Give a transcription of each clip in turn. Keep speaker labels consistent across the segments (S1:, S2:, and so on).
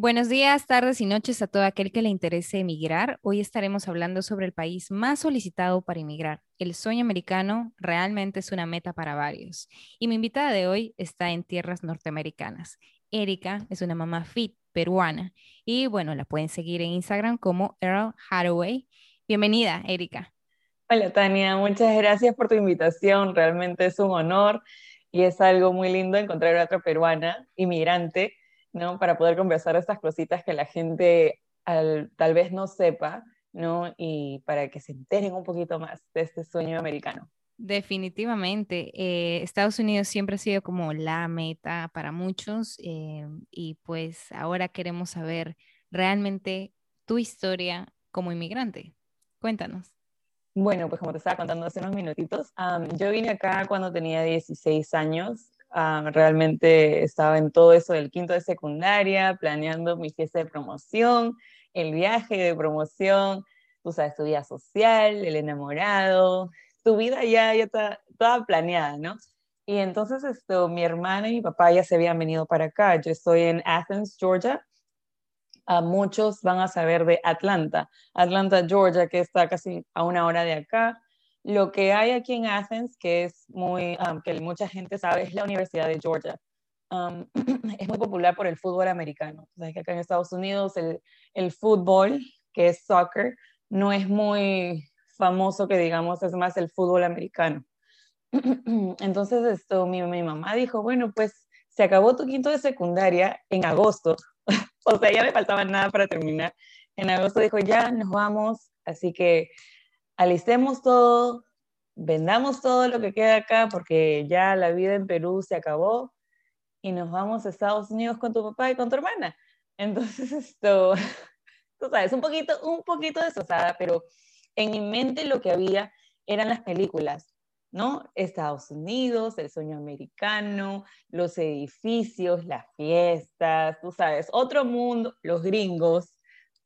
S1: Buenos días, tardes y noches a todo aquel que le interese emigrar. Hoy estaremos hablando sobre el país más solicitado para emigrar. El sueño americano realmente es una meta para varios. Y mi invitada de hoy está en tierras norteamericanas. Erika es una mamá fit peruana y bueno, la pueden seguir en Instagram como Earl Hathaway. Bienvenida, Erika.
S2: Hola, Tania. Muchas gracias por tu invitación. Realmente es un honor y es algo muy lindo encontrar a otra peruana inmigrante ¿no? Para poder conversar estas cositas que la gente tal vez no sepa, ¿no? Y para que se enteren un poquito más de este sueño americano.
S1: Definitivamente. Eh, Estados Unidos siempre ha sido como la meta para muchos eh, y pues ahora queremos saber realmente tu historia como inmigrante. Cuéntanos.
S2: Bueno, pues como te estaba contando hace unos minutitos, yo vine acá cuando tenía 16 años Ah, realmente estaba en todo eso del quinto de secundaria, planeando mi fiesta de promoción, el viaje de promoción, tú sabes, tu vida social, el enamorado, tu vida ya, ya está toda planeada, ¿no? Y entonces esto, mi hermana y mi papá ya se habían venido para acá. Yo estoy en Athens, Georgia. a muchos van a saber de Atlanta. Atlanta, Georgia, que está casi a una hora de acá. Lo que hay aquí en Athens, que es muy, um, que mucha gente sabe, es la Universidad de Georgia. Um, es muy popular por el fútbol americano. O que acá en Estados Unidos el, el fútbol, que es soccer, no es muy famoso que digamos, es más el fútbol americano. Entonces esto, mi, mi mamá dijo, bueno, pues se acabó tu quinto de secundaria en agosto, o sea, ya me faltaba nada para terminar. En agosto dijo, ya nos vamos, así que alistemos todo, vendamos todo lo que queda acá porque ya la vida en Perú se acabó y nos vamos a Estados Unidos con tu papá y con tu hermana. Entonces esto, tú sabes, un poquito, un poquito desosada, pero en mi mente lo que había eran las películas, ¿no? Estados Unidos, el sueño americano, los edificios, las fiestas, tú sabes, otro mundo, los gringos,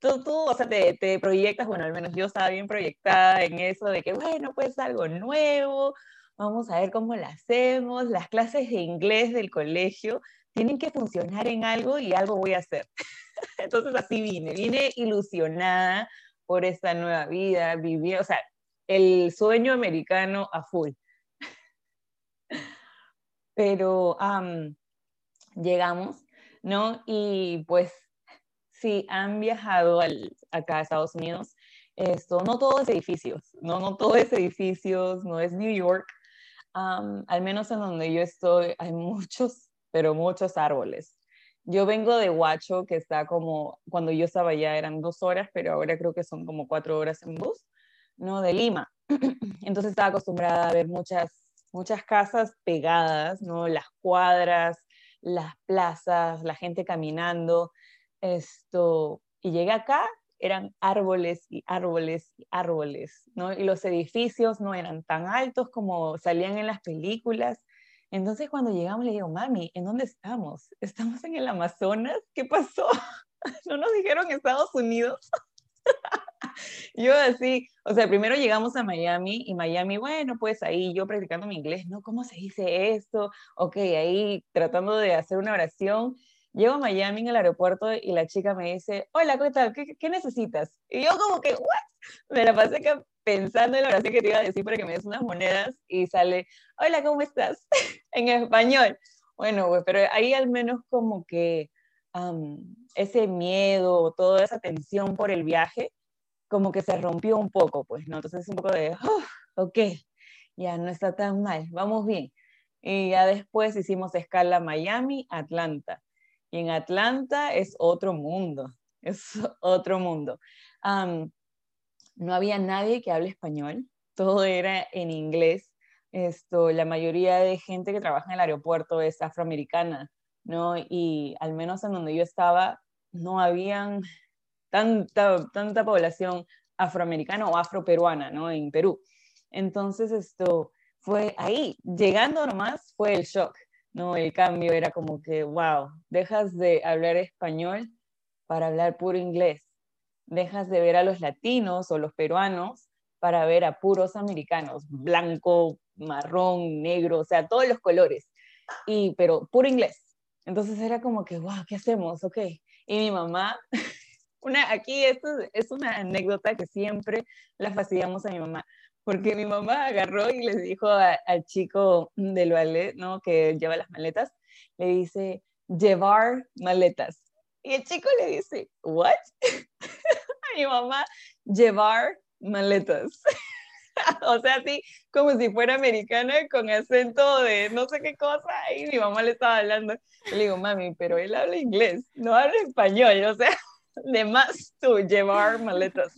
S2: tú, tú, o sea, te, te, proyectas, bueno, al menos yo estaba bien proyectada en eso de que, bueno, pues algo nuevo, vamos a ver cómo lo hacemos, las clases de inglés del colegio tienen que funcionar en algo y algo voy a hacer. Entonces así vine, vine ilusionada por esta nueva vida, viví, o sea, el sueño americano a full. Pero llegamos, ¿no? Y pues si han viajado acá a Estados Unidos, esto, no todo es edificios, no, no todo es edificios, no es New York. al menos en donde yo estoy hay muchos, pero muchos árboles. Yo vengo de Huacho, que está como, cuando yo estaba allá eran dos horas, pero ahora creo que son como cuatro horas en bus, ¿no? De Lima. Entonces estaba acostumbrada a ver muchas, muchas casas pegadas, ¿no? Las cuadras, las plazas, la gente caminando. Esto, y llegué acá, eran árboles y árboles y árboles, ¿no? Y los edificios no eran tan altos como salían en las películas. Entonces cuando llegamos le digo, mami, ¿en dónde estamos? ¿Estamos en el Amazonas? ¿Qué pasó? ¿No nos dijeron Estados Unidos? yo así, o sea, primero llegamos a Miami y Miami, bueno, pues ahí yo practicando mi inglés, ¿no? ¿Cómo se dice esto? Ok, ahí tratando de hacer una oración Llego a Miami en el aeropuerto y la chica me dice, hola, ¿qué tal? ¿Qué, necesitas? Y yo como que, ¿what? Me la pasé pensando en la oración que te iba a decir para que me des unas monedas y sale, hola, ¿cómo estás? en español. Bueno, pues, pero ahí al menos como que ese miedo, toda esa tensión por el viaje, como que se rompió un poco, pues, ¿no? Entonces un poco de, oh, ok, ya no está tan mal, vamos bien. Y ya después hicimos escala Miami, Atlanta. Y en Atlanta es otro mundo. es otro mundo. no había nadie que hable español, todo era en inglés. Esto, la mayoría de gente que trabaja en el aeropuerto es afroamericana, ¿no? Y al menos en donde yo estaba, no habían tanta, tanta población afroamericana o afroperuana, ¿no? En Perú. Entonces, esto fue ahí, llegando nomás, fue el shock, ¿no? El cambio era como que, wow, dejas de hablar español para hablar puro inglés. Dejas de ver a los latinos o los peruanos para ver a puros americanos, blanco, marrón, negro, o sea, todos los colores, y, pero puro inglés. Entonces era como que, wow, ¿qué hacemos? Ok. Y mi mamá, una, aquí esto es una anécdota que siempre la fastidiamos a mi mamá, porque mi mamá agarró y le dijo al chico del ballet, ¿no? Que lleva las maletas, le dice, llevar maletas. Y el chico le dice, ¿what? a mi mamá, llevar maletas. o sea, así como si fuera americana con acento de no sé qué cosa, y mi mamá le estaba hablando. le digo, mami, pero él habla inglés, no habla español, o sea, de más tú llevar maletas.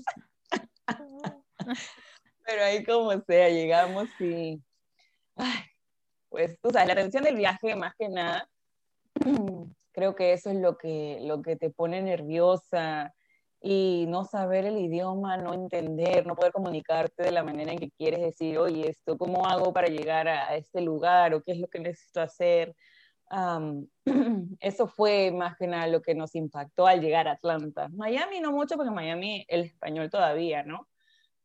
S2: Pero ahí como sea, llegamos y, pues, tú sabes, la atención del viaje más que nada, creo que eso es lo que, lo que te pone nerviosa, y no saber el idioma, no entender, no poder comunicarte de la manera en que quieres decir, oye, esto, ¿cómo hago para llegar a, este lugar? ¿O qué es lo que necesito hacer? eso fue más que nada lo que nos impactó al llegar a Atlanta. Miami no mucho, porque Miami el español todavía, ¿no?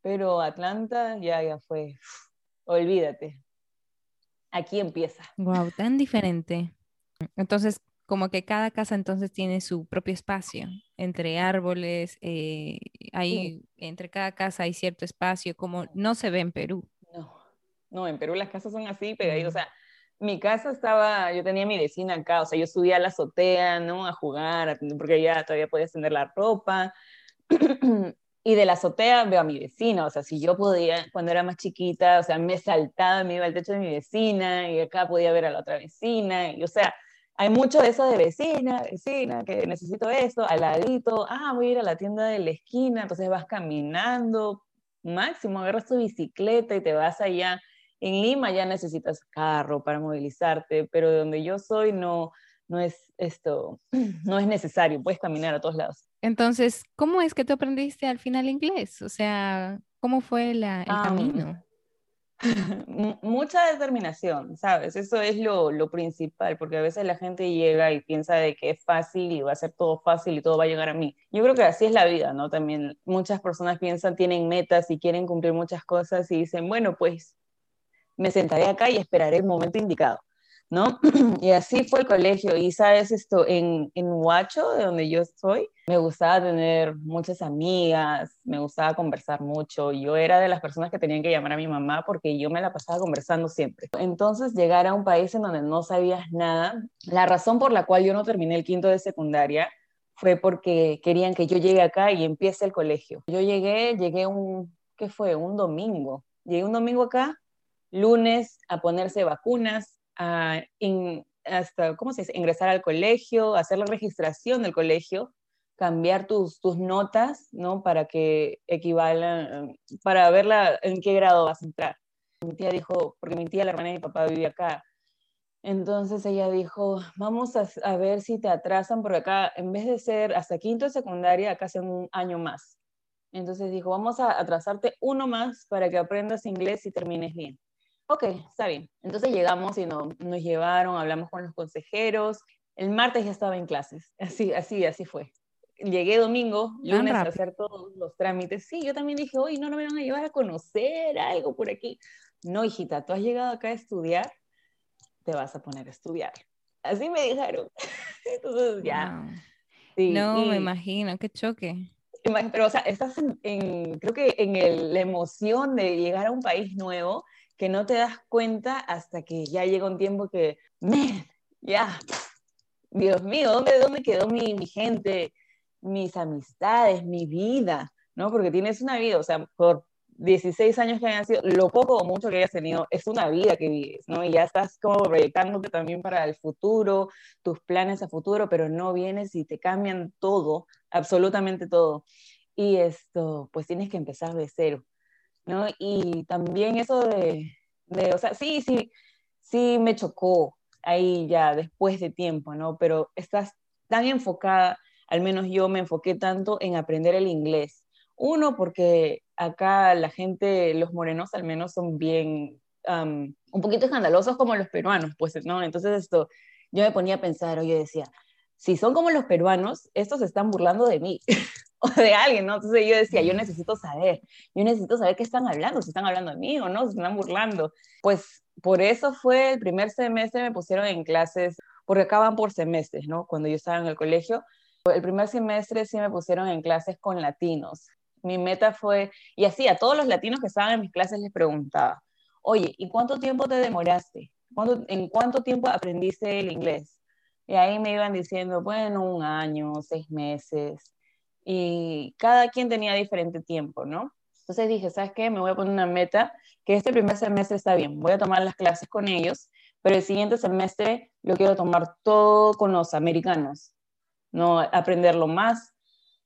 S2: Pero Atlanta ya, ya fue, olvídate. Aquí empieza.
S1: Wow, tan diferente. Entonces, como que cada casa entonces tiene su propio espacio, entre árboles, eh, hay, entre cada casa hay cierto espacio, como no se ve en Perú.
S2: No, no, en Perú las casas son así pegaditas, o sea, mi casa estaba, yo tenía mi vecina acá, o sea, yo subía a la azotea, ¿no? A jugar, porque ya todavía podía extender la ropa. y de la azotea veo a mi vecina, o sea, si yo podía, cuando era más chiquita, o sea, me saltaba, me iba al techo de mi vecina y acá podía ver a la otra vecina, y o sea, hay mucho de eso de vecina, vecina, que necesito esto, al ladito, ah, voy a ir a la tienda de la esquina, entonces vas caminando, máximo agarras tu bicicleta y te vas allá. En Lima ya necesitas carro para movilizarte, pero de donde yo soy no, no es esto, no es necesario, puedes caminar a todos lados.
S1: Entonces, ¿cómo es que tú aprendiste al final inglés? O sea, ¿cómo fue la, el ah, camino?
S2: mucha determinación, ¿sabes? Eso es lo, lo, principal, porque a veces la gente llega y piensa de que es fácil y va a ser todo fácil y todo va a llegar a mí. Yo creo que así es la vida, ¿no? También muchas personas piensan, tienen metas y quieren cumplir muchas cosas y dicen, bueno, pues me sentaré acá y esperaré el momento indicado. ¿No? Y así fue el colegio. Y sabes, esto, en, en Huacho, de donde yo estoy, me gustaba tener muchas amigas, me gustaba conversar mucho. Yo era de las personas que tenían que llamar a mi mamá porque yo me la pasaba conversando siempre. Entonces, llegar a un país en donde no sabías nada, la razón por la cual yo no terminé el quinto de secundaria fue porque querían que yo llegue acá y empiece el colegio. Yo llegué, llegué un, ¿qué fue? Un domingo. Llegué un domingo acá, lunes, a ponerse vacunas, hasta, ¿cómo se dice? Ingresar al colegio, hacer la registración del colegio, cambiar tus, tus notas, ¿no? Para que equivalan, para ver en qué grado vas a entrar. Mi tía dijo, porque mi tía, la hermana de mi papá, vive acá. Entonces ella dijo, vamos a, a, ver si te atrasan, porque acá, en vez de ser hasta quinto de secundaria, acá hacen un año más. Entonces dijo, vamos a atrasarte uno más para que aprendas inglés y termines bien. Ok, está bien. Entonces llegamos y no, nos llevaron, hablamos con los consejeros. El martes ya estaba en clases. Así, así, así fue. Llegué domingo, lunes a hacer todos los trámites. Sí, yo también dije, oye, no, no me van a llevar a conocer algo por aquí. No, hijita, tú has llegado acá a estudiar, te vas a poner a estudiar. Así me dijeron. Entonces ya.
S1: no, me imagino, qué choque.
S2: Pero, o sea, estás en, creo que en el, la emoción de llegar a un país nuevo que no te das cuenta hasta que ya llega un tiempo que, man, ya, Dios mío, ¿dónde, dónde quedó mi, mi, gente, mis amistades, mi vida? ¿No? Porque tienes una vida, o sea, por 16 años que hayan sido, lo poco o mucho que hayas tenido, es una vida que vives, ¿no? Y ya estás como proyectándote también para el futuro, tus planes a futuro, pero no vienes y te cambian todo, absolutamente todo. Y esto, pues tienes que empezar de cero, ¿no? Y también eso de, de o sea, sí, sí, sí me chocó ahí ya después de tiempo, ¿no? Pero estás tan enfocada, al menos yo me enfoqué tanto en aprender el inglés. Uno, porque acá la gente, los morenos al menos son bien, un poquito escandalosos como los peruanos, pues, ¿no? Entonces esto, yo me ponía a pensar, oye, decía, si son como los peruanos, estos se están burlando de mí o de alguien, ¿no? Entonces yo decía, yo necesito saber, yo necesito saber qué están hablando, si están hablando de mí o no, si están burlando. Pues por eso fue el primer semestre me pusieron en clases, porque acaban por semestres, ¿no? Cuando yo estaba en el colegio, el primer semestre sí me pusieron en clases con latinos mi meta fue, y así a todos los latinos que estaban en mis clases les preguntaba, oye, ¿y cuánto tiempo te demoraste? ¿En cuánto tiempo aprendiste el inglés? Y ahí me iban diciendo, bueno, un año, seis meses, y cada quien tenía diferente tiempo, ¿no? Entonces dije, ¿sabes qué? Me voy a poner una meta, que este primer semestre está bien, voy a tomar las clases con ellos, pero el siguiente semestre lo quiero tomar todo con los americanos, ¿no? Aprenderlo más,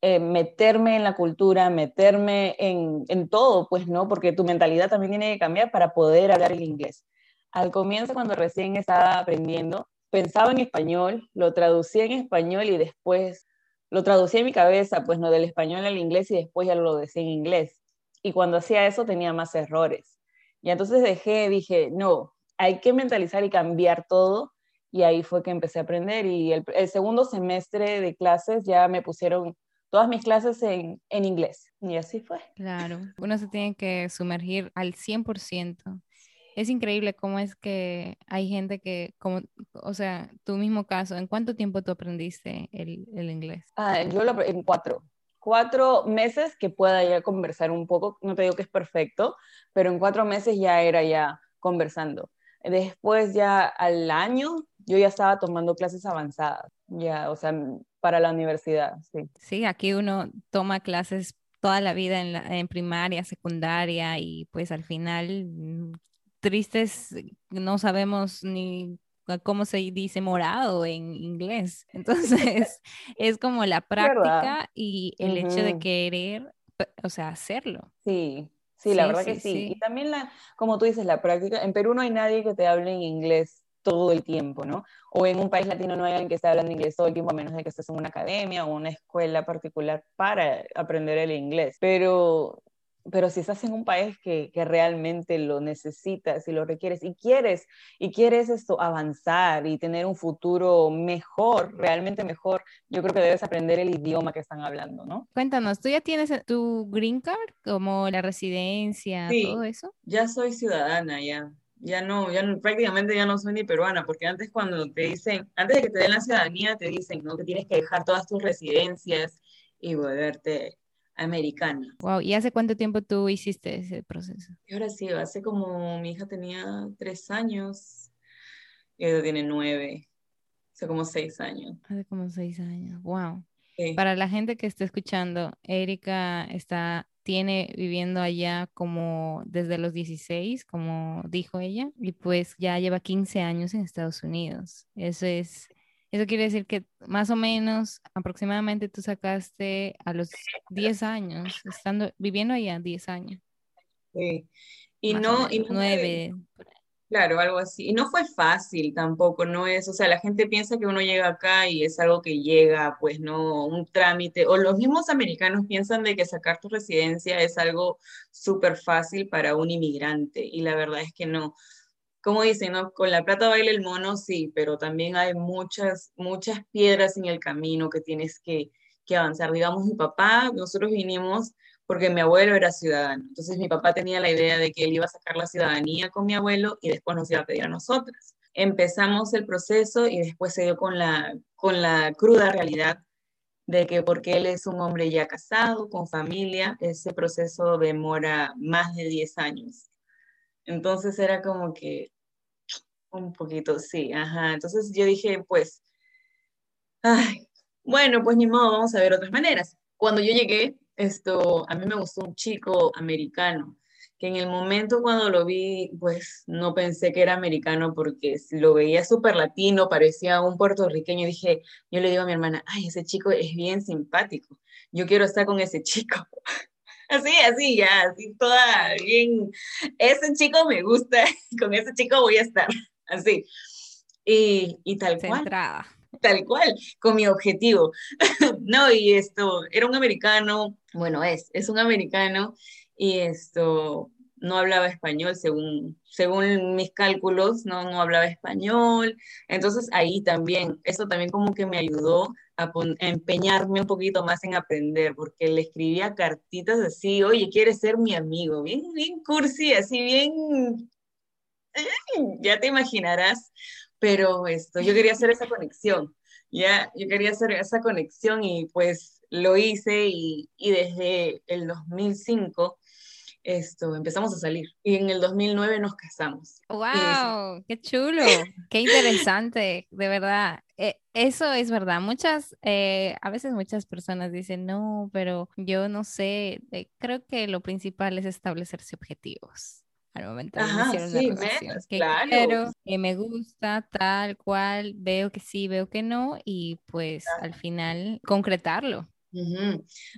S2: eh, meterme en la cultura, meterme en, en, todo, pues no, porque tu mentalidad también tiene que cambiar para poder hablar el inglés. Al comienzo, cuando recién estaba aprendiendo, pensaba en español, lo traducía en español y después lo traducía en mi cabeza, pues no, del español al inglés y después ya lo decía en inglés. Y cuando hacía eso tenía más errores. Y entonces dejé, dije, no, hay que mentalizar y cambiar todo. Y ahí fue que empecé a aprender. Y el, segundo semestre de clases ya me pusieron todas mis clases en, en inglés. Y así fue.
S1: Claro, uno se tiene que sumergir al 100%. Es increíble cómo es que hay gente que, como, o sea, tu mismo caso, ¿en cuánto tiempo tú aprendiste el, el inglés?
S2: Ah, yo lo en cuatro. Cuatro meses que pueda ya conversar un poco. No te digo que es perfecto, pero en cuatro meses ya era ya conversando. Después ya al año yo ya estaba tomando clases avanzadas, ya, o sea, para la universidad, sí.
S1: Sí, aquí uno toma clases toda la vida en, en primaria, secundaria y pues al final mm, tristes no sabemos ni cómo se dice morado en inglés. Entonces, es como la práctica y el hecho de querer, o sea, hacerlo.
S2: Sí, sí, la verdad que sí. Y también, la, como tú dices, la práctica. En Perú no hay nadie que te hable en inglés todo el tiempo, ¿no? O en un país latino no hay alguien que esté hablando inglés todo el tiempo, a menos de que estés en una academia o una escuela particular para aprender el inglés. Pero, pero si estás en un país que, que realmente lo necesitas y lo requieres y quieres, y quieres esto, avanzar y tener un futuro mejor, realmente mejor, yo creo que debes aprender el idioma que están hablando, ¿no?
S1: Cuéntanos, ¿tú ya tienes tu green card, como la residencia, todo eso?
S2: Ya soy ciudadana, ya ya no, ya prácticamente ya no soy ni peruana, porque antes cuando te dicen, antes de que te den la ciudadanía, te dicen, ¿no? Que tienes que dejar todas tus residencias y volverte americana.
S1: Wow, ¿y hace cuánto tiempo tú hiciste ese proceso?
S2: Y ahora sí, hace como, mi hija tenía tres años, y ella tiene nueve, hace como seis años.
S1: Hace como seis años, wow. Para la gente que está escuchando, Erika está tiene viviendo allá como desde los 16, como dijo ella, y pues ya lleva 15 años en Estados Unidos. Eso es, eso quiere decir que más o menos aproximadamente tú sacaste a los 10 años, estando viviendo allá 10 años.
S2: Sí. Y no, y no
S1: 9.
S2: Claro, algo así. Y no fue fácil tampoco, no es, o sea, la gente piensa que uno llega acá y es algo que llega, pues no, un trámite, o los mismos americanos piensan de que sacar tu residencia es algo súper fácil para un inmigrante, y la verdad es que no. Como dicen, ¿no? Con la plata baila el mono, sí, pero también hay muchas, muchas piedras en el camino que tienes que, que avanzar. Digamos, mi papá, nosotros vinimos porque mi abuelo era ciudadano. Entonces mi papá tenía la idea de que él iba a sacar la ciudadanía con mi abuelo y después nos iba a pedir a nosotras. Empezamos el proceso y después se dio con la, con la cruda realidad de que porque él es un hombre ya casado, con familia, ese proceso demora más de 10 años. Entonces era como que un poquito, sí, ajá. Entonces yo dije, pues, ay, bueno, pues ni modo, vamos a ver otras maneras. Cuando yo llegué, esto, a mí me gustó un chico americano. que en el momento cuando lo vi, pues no pensé que era americano porque lo veía súper latino, parecía un puertorriqueño. Dije, yo le digo a mi hermana, ay, ese chico es bien simpático, yo quiero estar con ese chico. Así, así, ya, así toda bien. Ese chico me gusta, con ese chico voy a estar, así. Y, y tal cual. Tal cual, con mi objetivo. no, y esto, era un americano, bueno, es, es un americano, y esto, no hablaba español según, según mis cálculos, no, no hablaba español. Entonces ahí también, eso también como que me ayudó a, empeñarme un poquito más en aprender, porque le escribía cartitas así, oye, ¿quieres ser mi amigo? Bien, bien cursi, así bien, ya te imaginarás, pero esto, yo quería hacer esa conexión, ya, yo quería hacer esa conexión y pues lo hice y, y desde el 2005 esto, empezamos a salir y en el 2009 nos casamos.
S1: ¡Wow! ¡Qué chulo! ¡Qué interesante! De verdad. Eh, eso es verdad. Muchas, eh, a veces muchas personas dicen, no, pero yo no sé. Eh, creo que lo principal es establecerse objetivos al momento de iniciar una relación. que quiero, que me gusta, tal cual, veo que sí, veo que no, y pues al final concretarlo.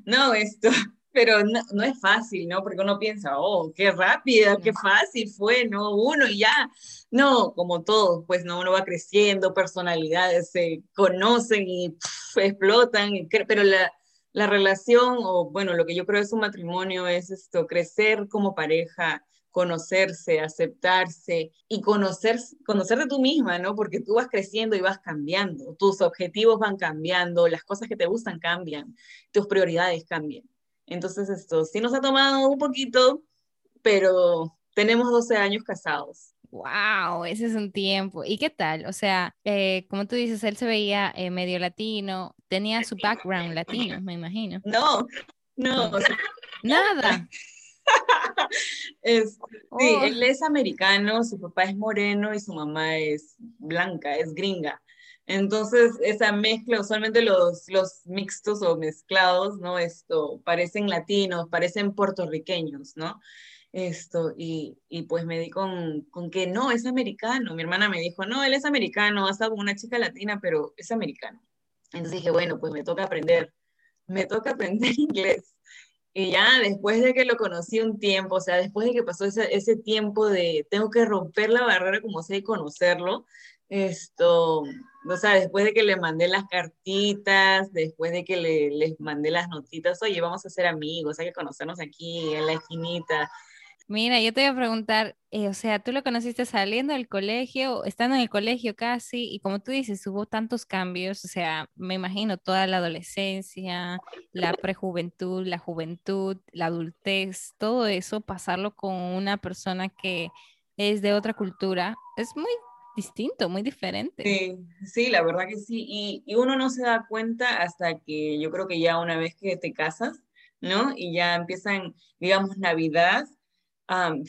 S2: No, esto, pero no, es fácil, ¿no? Porque uno piensa, oh, qué rápida, qué fácil fue, ¿no? Uno y ya. No, como todo, pues no, uno va creciendo, personalidades se conocen y explotan, pero la, la relación, o bueno, lo que yo creo es un matrimonio, es esto, crecer como pareja, conocerse, aceptarse y conocer, conocer de tú misma, ¿no? Porque tú vas creciendo y vas cambiando, tus objetivos van cambiando, las cosas que te gustan cambian, tus prioridades cambian. Entonces, esto sí nos ha tomado un poquito, pero tenemos 12 años casados.
S1: Wow, ese es un tiempo. ¿Y qué tal? O sea, eh, como tú dices, él se veía eh, medio latino, tenía su background latino, me imagino.
S2: No, no.
S1: Nada.
S2: es, Sí, oh. él es americano, su papá es moreno y su mamá es blanca, es gringa. Entonces, esa mezcla, usualmente los, los mixtos o mezclados, ¿no? Esto, parecen latinos, parecen puertorriqueños, ¿no? Esto, y, y pues me di con, con, que no, es americano. Mi hermana me dijo, no, él es americano, ha estado con una chica latina, pero es americano. Entonces dije, bueno, pues me toca aprender, me toca aprender inglés. Y ya después de que lo conocí un tiempo, o sea, después de que pasó ese, ese tiempo de tengo que romper la barrera como sé conocerlo, esto, o sea, después de que le mandé las cartitas, después de que le, les mandé las notitas, oye, vamos a ser amigos, hay que conocernos aquí en la esquinita.
S1: Mira, yo te voy a preguntar, eh, o sea, tú lo conociste saliendo del colegio, estando en el colegio casi, y como tú dices, hubo tantos cambios, o sea, me imagino toda la adolescencia, la prejuventud, la juventud, la adultez, todo eso, pasarlo con una persona que es de otra cultura, es muy distinto, muy diferente.
S2: Sí, sí, la verdad que sí. Y, y, uno no se da cuenta hasta que yo creo que ya una vez que te casas, ¿no? Y ya empiezan, digamos, Navidad.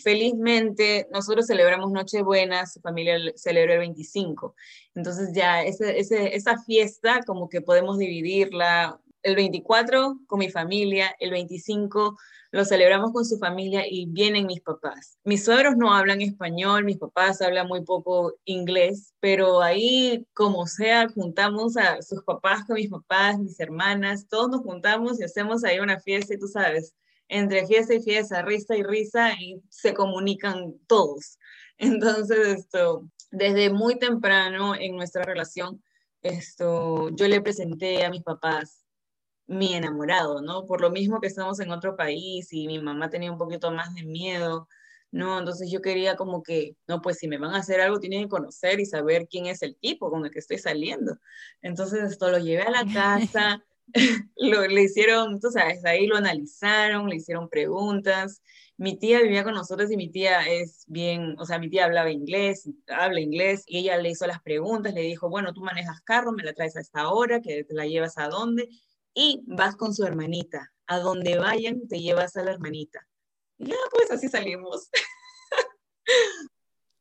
S2: Felizmente, nosotros celebramos Nochebuena, su familia celebra el 25. Entonces ya ese, esa fiesta como que podemos dividirla el 24 con mi familia, el 25 lo celebramos con su familia y vienen mis papás. Mis suegros no hablan español, mis papás hablan muy poco inglés, pero ahí como sea, juntamos a sus papás con mis papás, mis hermanas, todos nos juntamos y hacemos ahí una fiesta y tú sabes, entre fiesta y fiesta, risa y risa y se comunican todos. Entonces, esto, desde muy temprano en nuestra relación, esto, yo le presenté a mis papás mi enamorado, ¿no? Por lo mismo que estamos en otro país y mi mamá tenía un poquito más de miedo, ¿no? Entonces yo quería como que, no, pues si me van a hacer algo, tienen que conocer y saber quién es el tipo con el que estoy saliendo. Entonces esto lo llevé a la casa, lo, le hicieron, tú sabes, ahí lo analizaron, le hicieron preguntas. Mi tía vivía con nosotros y mi tía es bien, o sea, mi tía hablaba inglés, habla inglés, y ella le hizo las preguntas, le dijo, bueno, tú manejas carro, me la traes a esta hora, que te la llevas a dónde, y vas con su hermanita. A donde vayan, te llevas a la hermanita. Y ya, pues así salimos.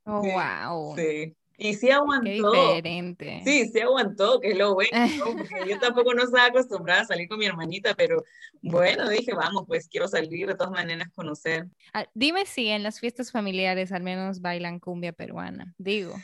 S1: Oh, wow. Sí.
S2: Y sí aguantó.
S1: Qué diferente.
S2: Sí, sí aguantó, que es lo bueno, porque yo tampoco no estaba acostumbrada a salir con mi hermanita, pero bueno, dije, vamos, pues quiero salir de todas maneras, conocer.
S1: Ah, dime si en las fiestas familiares al menos bailan cumbia peruana. Digo,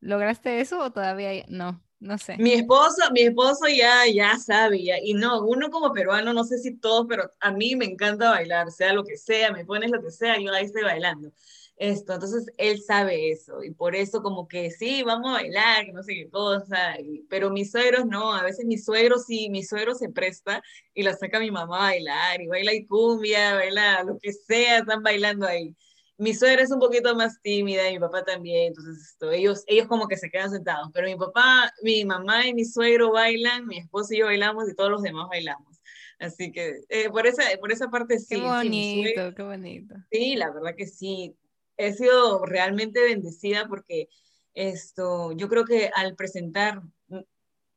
S1: ¿lograste eso o todavía no? No sé.
S2: Mi esposo, mi esposo ya, ya sabe, ya, y no, uno como peruano, no sé si todos, pero a mí me encanta bailar, sea lo que sea, me pones lo que sea, yo ahí estoy bailando esto, entonces él sabe eso y por eso como que sí, vamos a bailar, que no sé qué cosa, pero mis suegros no, a veces mis suegros sí, mi suegro se presta y la saca mi mamá a bailar y baila y cumbia, baila lo que sea, están bailando ahí. Mi suegra es un poquito más tímida y mi papá también, entonces esto, ellos, ellos como que se quedan sentados, pero mi papá, mi mamá y mi suegro bailan, mi esposo y yo bailamos y todos los demás bailamos. Así que eh, por, esa, por esa parte sí.
S1: Qué bonito, qué bonito.
S2: Sí, la verdad que sí he sido realmente bendecida porque esto, yo creo que al presentar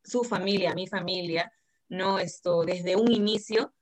S2: su familia, mi familia, no esto, desde un inicio,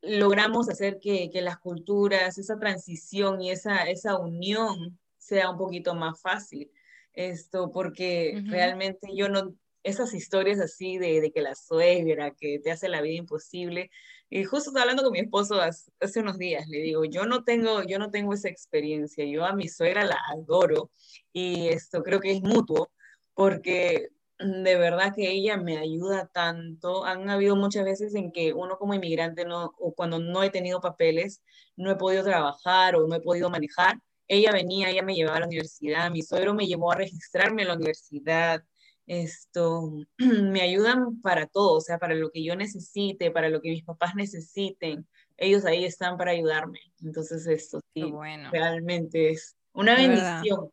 S2: logramos hacer que, que las culturas, esa transición y esa, esa unión sea un poquito más fácil. Esto, porque realmente yo no, esas historias así de, de, que la suegra que te hace la vida imposible, y justo estaba hablando con mi esposo hace, unos días, le digo, yo no tengo, yo no tengo esa experiencia, yo a mi suegra la adoro y esto creo que es mutuo, porque de verdad que ella me ayuda tanto. Han habido muchas veces en que uno como inmigrante no, o cuando no he tenido papeles, no he podido trabajar o no he podido manejar. Ella venía, ella me llevaba a la universidad, mi suegro me llevó a registrarme en la universidad, esto, me ayudan para todo, o sea, para lo que yo necesite, para lo que mis papás necesiten, ellos ahí están para ayudarme. Entonces, esto sí, bueno. realmente es una bendición.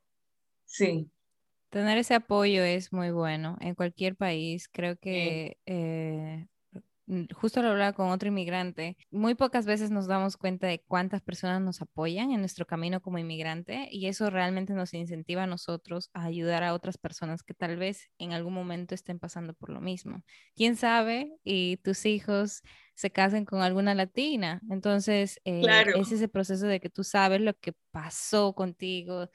S2: Sí.
S1: Tener ese apoyo es muy bueno en cualquier país. Creo que eh, justo lo hablaba con otro inmigrante, muy pocas veces nos damos cuenta de cuántas personas nos apoyan en nuestro camino como inmigrante y eso realmente nos incentiva a nosotros a ayudar a otras personas que tal vez en algún momento estén pasando por lo mismo. ¿Quién sabe? Y tus hijos se casen con alguna latina. Entonces, eh, es ese proceso de que tú sabes lo que pasó contigo,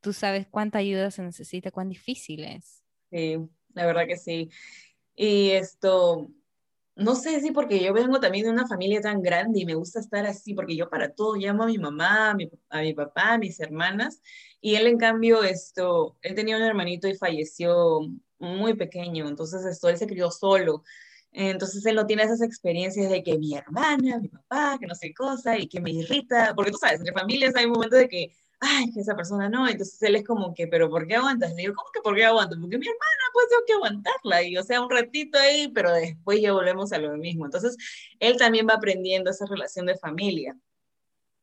S1: tú sabes cuánta ayuda se necesita, cuán difícil es.
S2: Sí, la verdad que sí. Y esto, no sé si porque yo vengo también de una familia tan grande y me gusta estar así, porque yo para todo llamo a mi mamá, a mi, papá, a mis hermanas, y él en cambio, esto, él tenía un hermanito y falleció muy pequeño, entonces esto, él se crió solo. Entonces él no tiene esas experiencias de que mi hermana, mi papá, que no sé cosa, y que me irrita, porque tú sabes, entre familias hay momentos de que ay, esa persona no, entonces él es como que, pero ¿por qué aguantas? Le digo, ¿cómo que por qué aguanto? Porque mi hermana, pues tengo que aguantarla, y o sea, un ratito ahí, pero después ya volvemos a lo mismo. Entonces, él también va aprendiendo esa relación de familia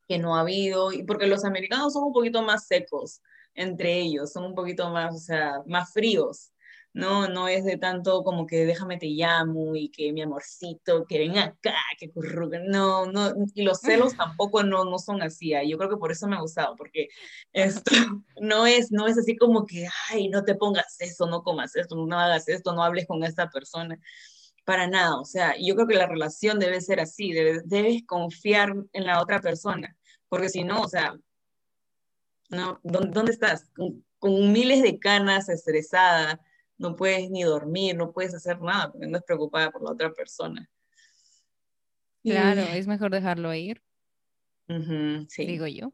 S2: que no ha habido, y porque los americanos son un poquito más secos entre ellos, son un poquito más, o sea, más fríos. No, no es de tanto como que déjame te llamo y que mi amorcito, que ven acá, que curruga. No, no, y los celos tampoco no, no son así. Yo creo que por eso me ha gustado, porque esto no es, no es así como que, ay, no te pongas eso, no comas esto, no hagas esto, no hables con esta persona. Para nada, o sea, yo creo que la relación debe ser así, debes, debes confiar en la otra persona, porque si no, o sea, no, ¿dónde, dónde estás? Con, con miles de canas, estresada, no puedes ni dormir, no puedes hacer nada porque no es preocupada por la otra persona.
S1: Claro, es mejor dejarlo ir. Digo yo.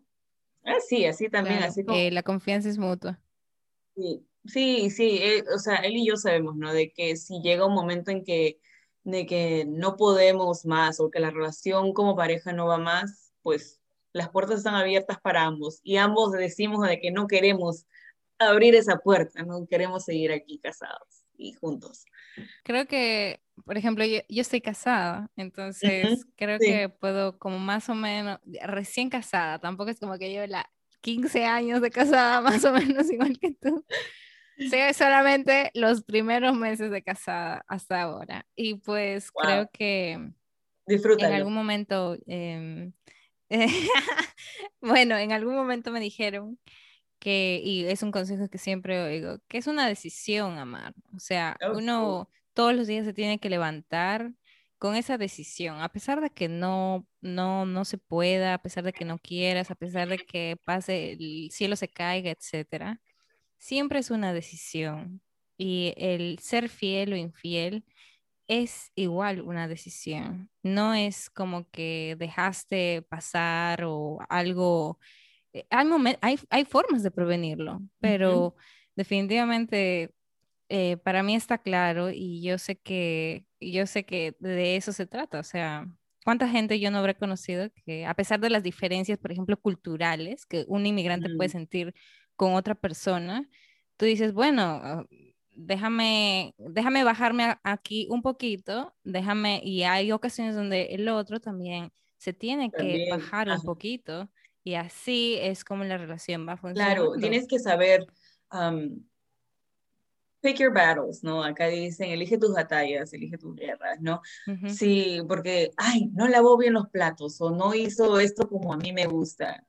S2: Ah, sí, así también, así como...
S1: la confianza es mutua.
S2: Sí, sí, sí eh, o sea, él y yo sabemos, ¿no? De que si llega un momento en que, de que no podemos más o que la relación como pareja no va más, pues las puertas están abiertas para ambos y ambos decimos de que no queremos abrir esa puerta, no queremos seguir aquí casados y juntos.
S1: Creo que, por ejemplo, yo, estoy casada, entonces creo que puedo como más o menos, recién casada, tampoco es como que yo la 15 años de casada, más o menos igual que tú. Sí, solamente los primeros meses de casada hasta ahora. Y pues creo que en algún momento, em, bueno, en algún momento me dijeron que, y es un consejo que siempre oigo, que es una decisión amar. O sea, uno todos los días se tiene que levantar con esa decisión, a pesar de que no, no, no se pueda, a pesar de que no quieras, a pesar de que pase, el cielo se caiga, etcétera. siempre es una decisión y el ser fiel o infiel es igual una decisión. No es como que dejaste pasar o algo. Eh, hay, hay, formas de prevenirlo, pero definitivamente eh, para mí está claro y yo sé que yo sé que de eso se trata. O sea, ¿cuánta gente yo no habré conocido que a pesar de las diferencias, por ejemplo, culturales que un inmigrante puede sentir con otra persona, tú dices, bueno, déjame, déjame bajarme aquí un poquito, déjame, y hay ocasiones donde el otro también se tiene que bajar un poquito y así es como la relación va a funcionar.
S2: Claro, tienes que saber, um, pick your battles, ¿no? Acá dicen, elige tus batallas, elige tus guerras, ¿no? Sí, porque, ay, no lavó bien los platos o no hizo esto como a mí me gusta.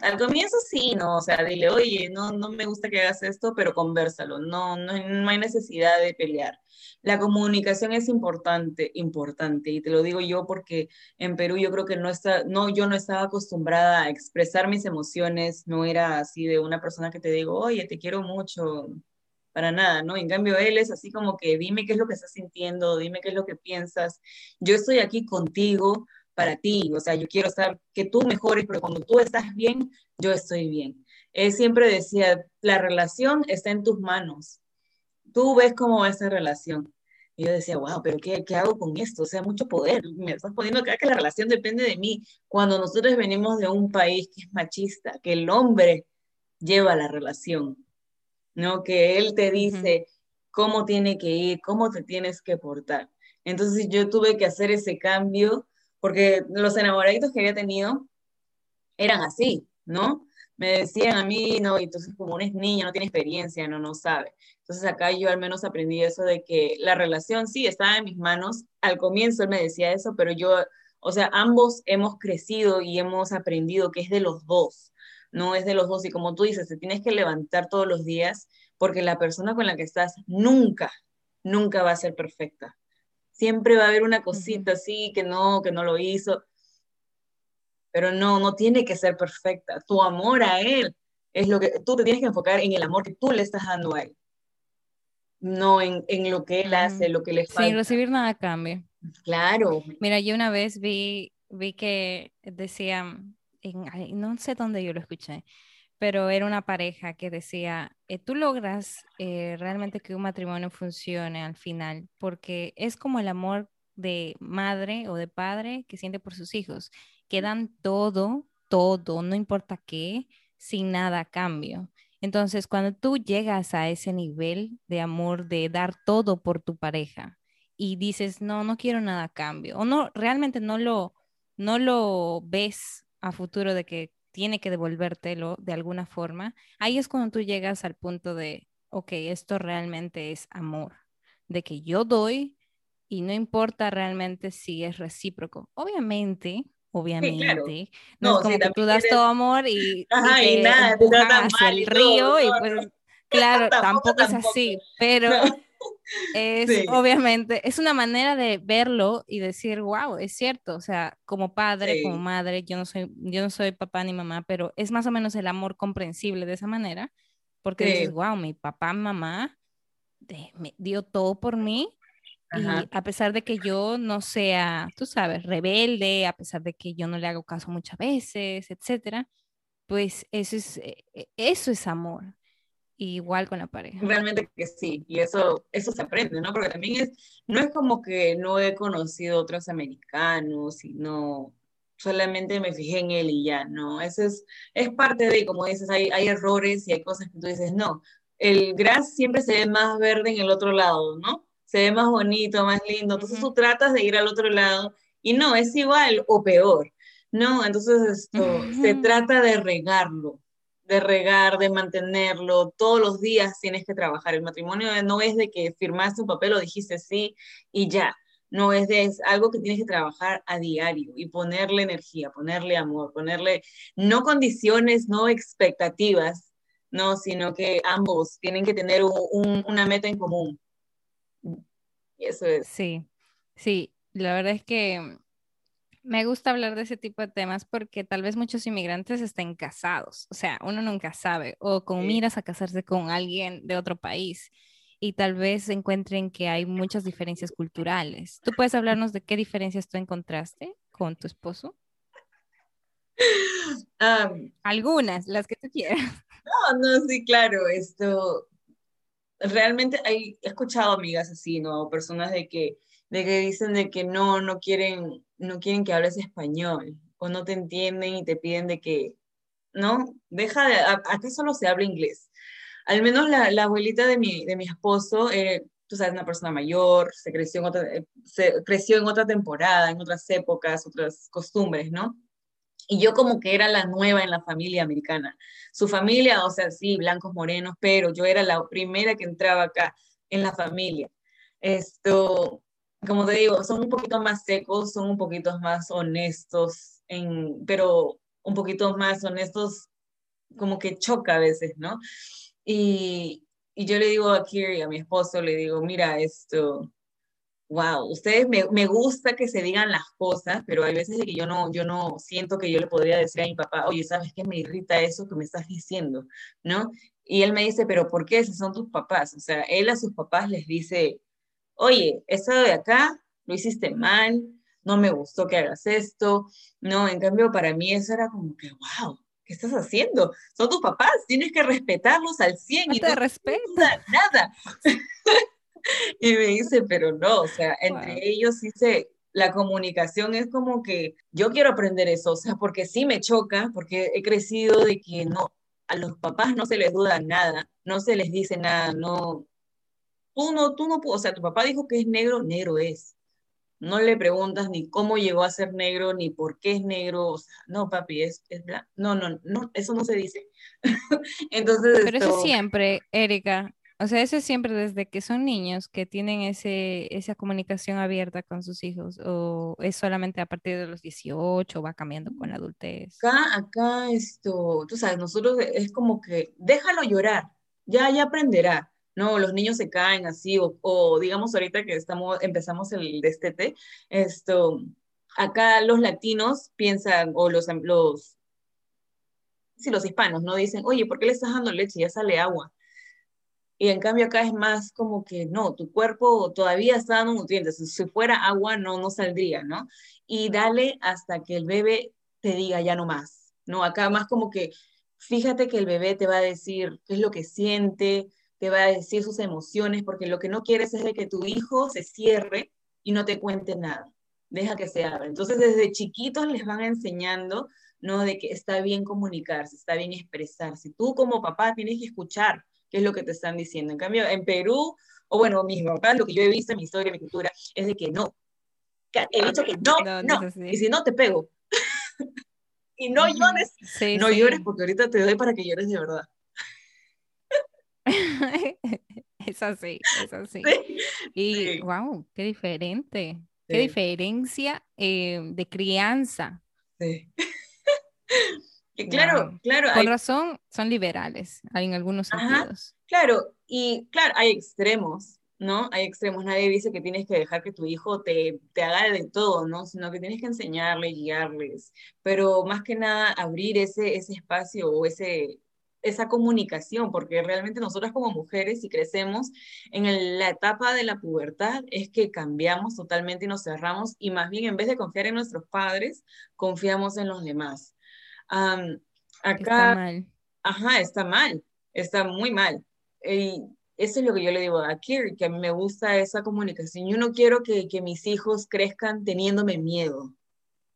S2: Al comienzo sí, ¿no? O sea, dile, oye, no, no me gusta que hagas esto, pero conversalo, no, no, no hay necesidad de pelear. La comunicación es importante, importante, y te lo digo yo porque en Perú yo creo que no está, no, yo no estaba acostumbrada a expresar mis emociones, no era así de una persona que te digo, oye, te quiero mucho, para nada, ¿no? En cambio, él es así como que dime qué es lo que estás sintiendo, dime qué es lo que piensas, yo estoy aquí contigo para ti, o sea, yo quiero estar, que tú mejores, pero cuando tú estás bien, yo estoy bien. Él siempre decía, la relación está en tus manos, tú ves cómo va esa relación. Y yo decía, wow, pero ¿qué, ¿qué, hago con esto? O sea, mucho poder. Me estás poniendo acá que la relación depende de mí. Cuando nosotros venimos de un país que es machista, que el hombre lleva la relación, ¿no? Que él te dice cómo tiene que ir, cómo te tienes que portar. Entonces yo tuve que hacer ese cambio porque los enamoraditos que había tenido eran así, ¿no? Me decían a mí, no, y entonces como una es niña, no tiene experiencia, no, no sabe. Entonces acá yo al menos aprendí eso de que la relación sí estaba en mis manos. Al comienzo él me decía eso, pero yo, o sea, ambos hemos crecido y hemos aprendido que es de los dos, no es de los dos. Y como tú dices, te tienes que levantar todos los días porque la persona con la que estás nunca, nunca va a ser perfecta siempre va a haber una cosita así que no, que no lo hizo, pero no, no tiene que ser perfecta. Tu amor a él es lo que tú te tienes que enfocar en el amor que tú le estás dando a él, no en, en lo que él hace, lo que le falta.
S1: Sin recibir nada a cambio.
S2: Claro.
S1: Mira, yo una vez vi, vi que decían, en, no sé dónde yo lo escuché, pero era una pareja que decía, eh, tú logras eh, realmente que un matrimonio funcione al final, porque es como el amor de madre o de padre que siente por sus hijos, que dan todo, todo, no importa qué, sin nada a cambio. Entonces, cuando tú llegas a ese nivel de amor, de dar todo por tu pareja y dices, no, no quiero nada a cambio, o no, realmente no lo, no lo ves a futuro de que tiene que devolvértelo de alguna forma, ahí es cuando tú llegas al punto de, ok, esto realmente es amor, de que yo doy y no importa realmente si es recíproco. Obviamente, obviamente, no, es como que tú das todo amor y,
S2: y, nada,
S1: hacia el río y pues, claro, tampoco, es así, pero... Es obviamente, es una manera de verlo y decir, wow, es cierto, o sea, como padre, como madre, yo no soy, yo no soy papá ni mamá, pero es más o menos el amor comprensible de esa manera, porque dices, wow, mi papá, mamá me dio todo por mí y a pesar de que yo no sea, tú sabes, rebelde, a pesar de que yo no le hago caso muchas veces, etcétera, pues eso es, e, e, eso es amor igual con la pareja.
S2: Realmente que sí, y eso, eso se aprende, ¿no? Porque también es, no es como que no he conocido otros americanos y no, solamente me fijé en él y ya, ¿no? Eso es, es parte de, como dices, hay, hay errores y hay cosas que tú dices, no, el gras siempre se ve más verde en el otro lado, ¿no? Se ve más bonito, más lindo, entonces tú tratas de ir al otro lado y no, es igual o peor, ¿no? Entonces esto, se trata de regarlo, de regar, de mantenerlo, todos los días tienes que trabajar. El matrimonio no es de que firmaste un papel o dijiste sí y ya. No es de algo que tienes que trabajar a diario y ponerle energía, ponerle amor, ponerle no condiciones, no expectativas, no, sino que ambos tienen que tener una meta en común. Eso es.
S1: Sí, sí, la verdad es que Me gusta hablar de ese tipo de temas porque tal vez muchos inmigrantes estén casados, o sea, uno nunca sabe, o con miras a casarse con alguien de otro país y tal vez encuentren que hay muchas diferencias culturales. ¿Tú puedes hablarnos de qué diferencias tú encontraste con tu esposo? Algunas, las que tú quieras.
S2: No, no, sí, claro, esto, realmente hay, he escuchado amigas así, ¿no? Personas de que, de que dicen de que no, no quieren, no quieren que hables español, o no te entienden y te piden de que, no, deja de, acá solo se habla inglés. Al menos la, la abuelita de mi, de mi esposo, eh, tú sabes, una persona mayor, se creció, en otra, eh, se creció en otra temporada, en otras épocas, otras costumbres, ¿no? Y yo como que era la nueva en la familia americana. Su familia, o sea, sí, blancos, morenos, pero yo era la primera que entraba acá en la familia. Esto, como te digo, son un poquito más secos, son un poquito más honestos, en, pero un poquito más honestos, como que choca a veces, ¿no? Y, y yo le digo a Kiri, a mi esposo, le digo, mira, esto, wow, ustedes me, me, gusta que se digan las cosas, pero hay veces que yo no, yo no siento que yo le podría decir a mi papá, oye, ¿sabes qué me irrita eso que me estás diciendo? ¿No? Y él me dice, pero ¿por qué si son tus papás? O sea, él a sus papás les dice, oye, eso de acá lo hiciste mal, no me gustó que hagas esto, ¿no? En cambio, para mí eso era como que, wow, ¿qué estás haciendo? Son tus papás, tienes que respetarlos al 100
S1: no
S2: y
S1: te
S2: no
S1: respeta
S2: nada. y me dice, pero no, o sea, entre wow. ellos dice, la comunicación es como que yo quiero aprender eso, o sea, porque sí me choca, porque he crecido de que no, a los papás no se les duda nada, no se les dice nada, no, tú no, tú no, o sea, tu papá dijo que es negro, negro es. No le preguntas ni cómo llegó a ser negro, ni por qué es negro, o sea, no, papi, es, es blanco. No, no, no, eso no se dice. Entonces,
S1: Pero
S2: esto...
S1: eso siempre, Erika, o sea, eso es siempre desde que son niños que tienen ese, esa comunicación abierta con sus hijos, o es solamente a partir de los 18, va cambiando con la adultez.
S2: Acá, acá, esto, tú sabes, nosotros es como que déjalo llorar, ya, ya aprenderá. No, los niños se caen así, o, o digamos ahorita que estamos, empezamos el destete, esto, acá los latinos piensan, o los, los, sí, los hispanos, ¿no? Dicen, oye, ¿por qué le estás dando leche? Ya sale agua. Y en cambio acá es más como que no, tu cuerpo todavía está dando nutrientes. Si fuera agua, no, no saldría, ¿no? Y dale hasta que el bebé te diga ya no más, ¿no? Acá más como que fíjate que el bebé te va a decir qué es lo que siente, te va a decir sus emociones, porque lo que no quieres es de que tu hijo se cierre y no te cuente nada. Deja que se abra. Entonces, desde chiquitos les van enseñando, ¿no? De que está bien comunicarse, está bien expresarse. Tú como papá tienes que escuchar qué es lo que te están diciendo. En cambio, en Perú, o bueno, mis papás, lo que yo he visto en mi historia, en mi cultura, es de que no. He dicho que no, no. no. no y si no, te pego. y no llores. Sí, no sí. llores porque ahorita te doy para que llores de verdad.
S1: es así, es así. Sí, y sí. wow, qué diferente, qué diferencia eh, de crianza.
S2: Sí. que claro, wow. claro.
S1: Con hay... razón son liberales en algunos sentidos.
S2: Claro, y claro, hay extremos, ¿no? Hay extremos. Nadie dice que tienes que dejar que tu hijo te, te haga de todo, ¿no? Sino que tienes que enseñarle, guiarles. Pero más que nada, abrir ese, ese espacio o ese, esa comunicación, porque realmente nosotras como mujeres, si crecemos en el, la etapa de la pubertad, es que cambiamos totalmente y nos cerramos y más bien en vez de confiar en nuestros padres, confiamos en los demás. Um, acá,
S1: está mal.
S2: Ajá, está mal, está muy mal. Y eso es lo que yo le digo a Kiri, que a mí me gusta esa comunicación. Yo no quiero que, que mis hijos crezcan teniéndome miedo.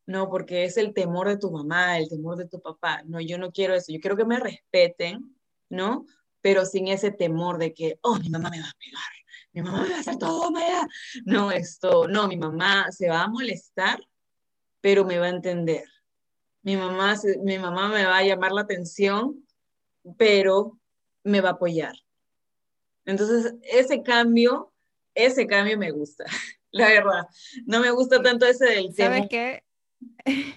S2: No, porque es el temor de tu mamá, el temor de tu papá. No, yo no quiero eso. Yo quiero que me respeten, ¿no? Pero sin ese temor de que, oh, mi mamá me va a pegar, mi mamá me va a hacer todo, Maya. No, esto, no, mi mamá se va a molestar, pero me va a entender. Mi mamá, mi mamá me va a llamar la atención, pero me va a apoyar. Entonces, ese cambio, ese cambio me gusta, la verdad. No me gusta tanto ese del
S1: temor. ¿Sabes qué?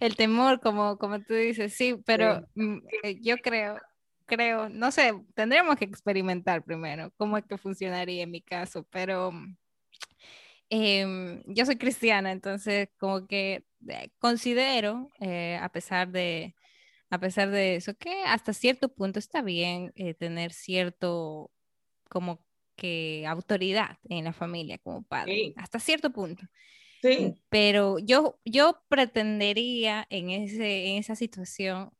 S1: El temor, como, como tú dices, sí, pero sí. yo creo, creo, no sé, tendríamos que experimentar primero cómo es que funcionaría en mi caso, pero em, yo soy cristiana, entonces como que eh, considero, eh, a pesar de, a pesar de eso, que hasta cierto punto está bien eh, tener cierto como que autoridad en la familia como padre, hasta cierto punto. Sí. Pero yo, yo pretendería en, ese, en esa situación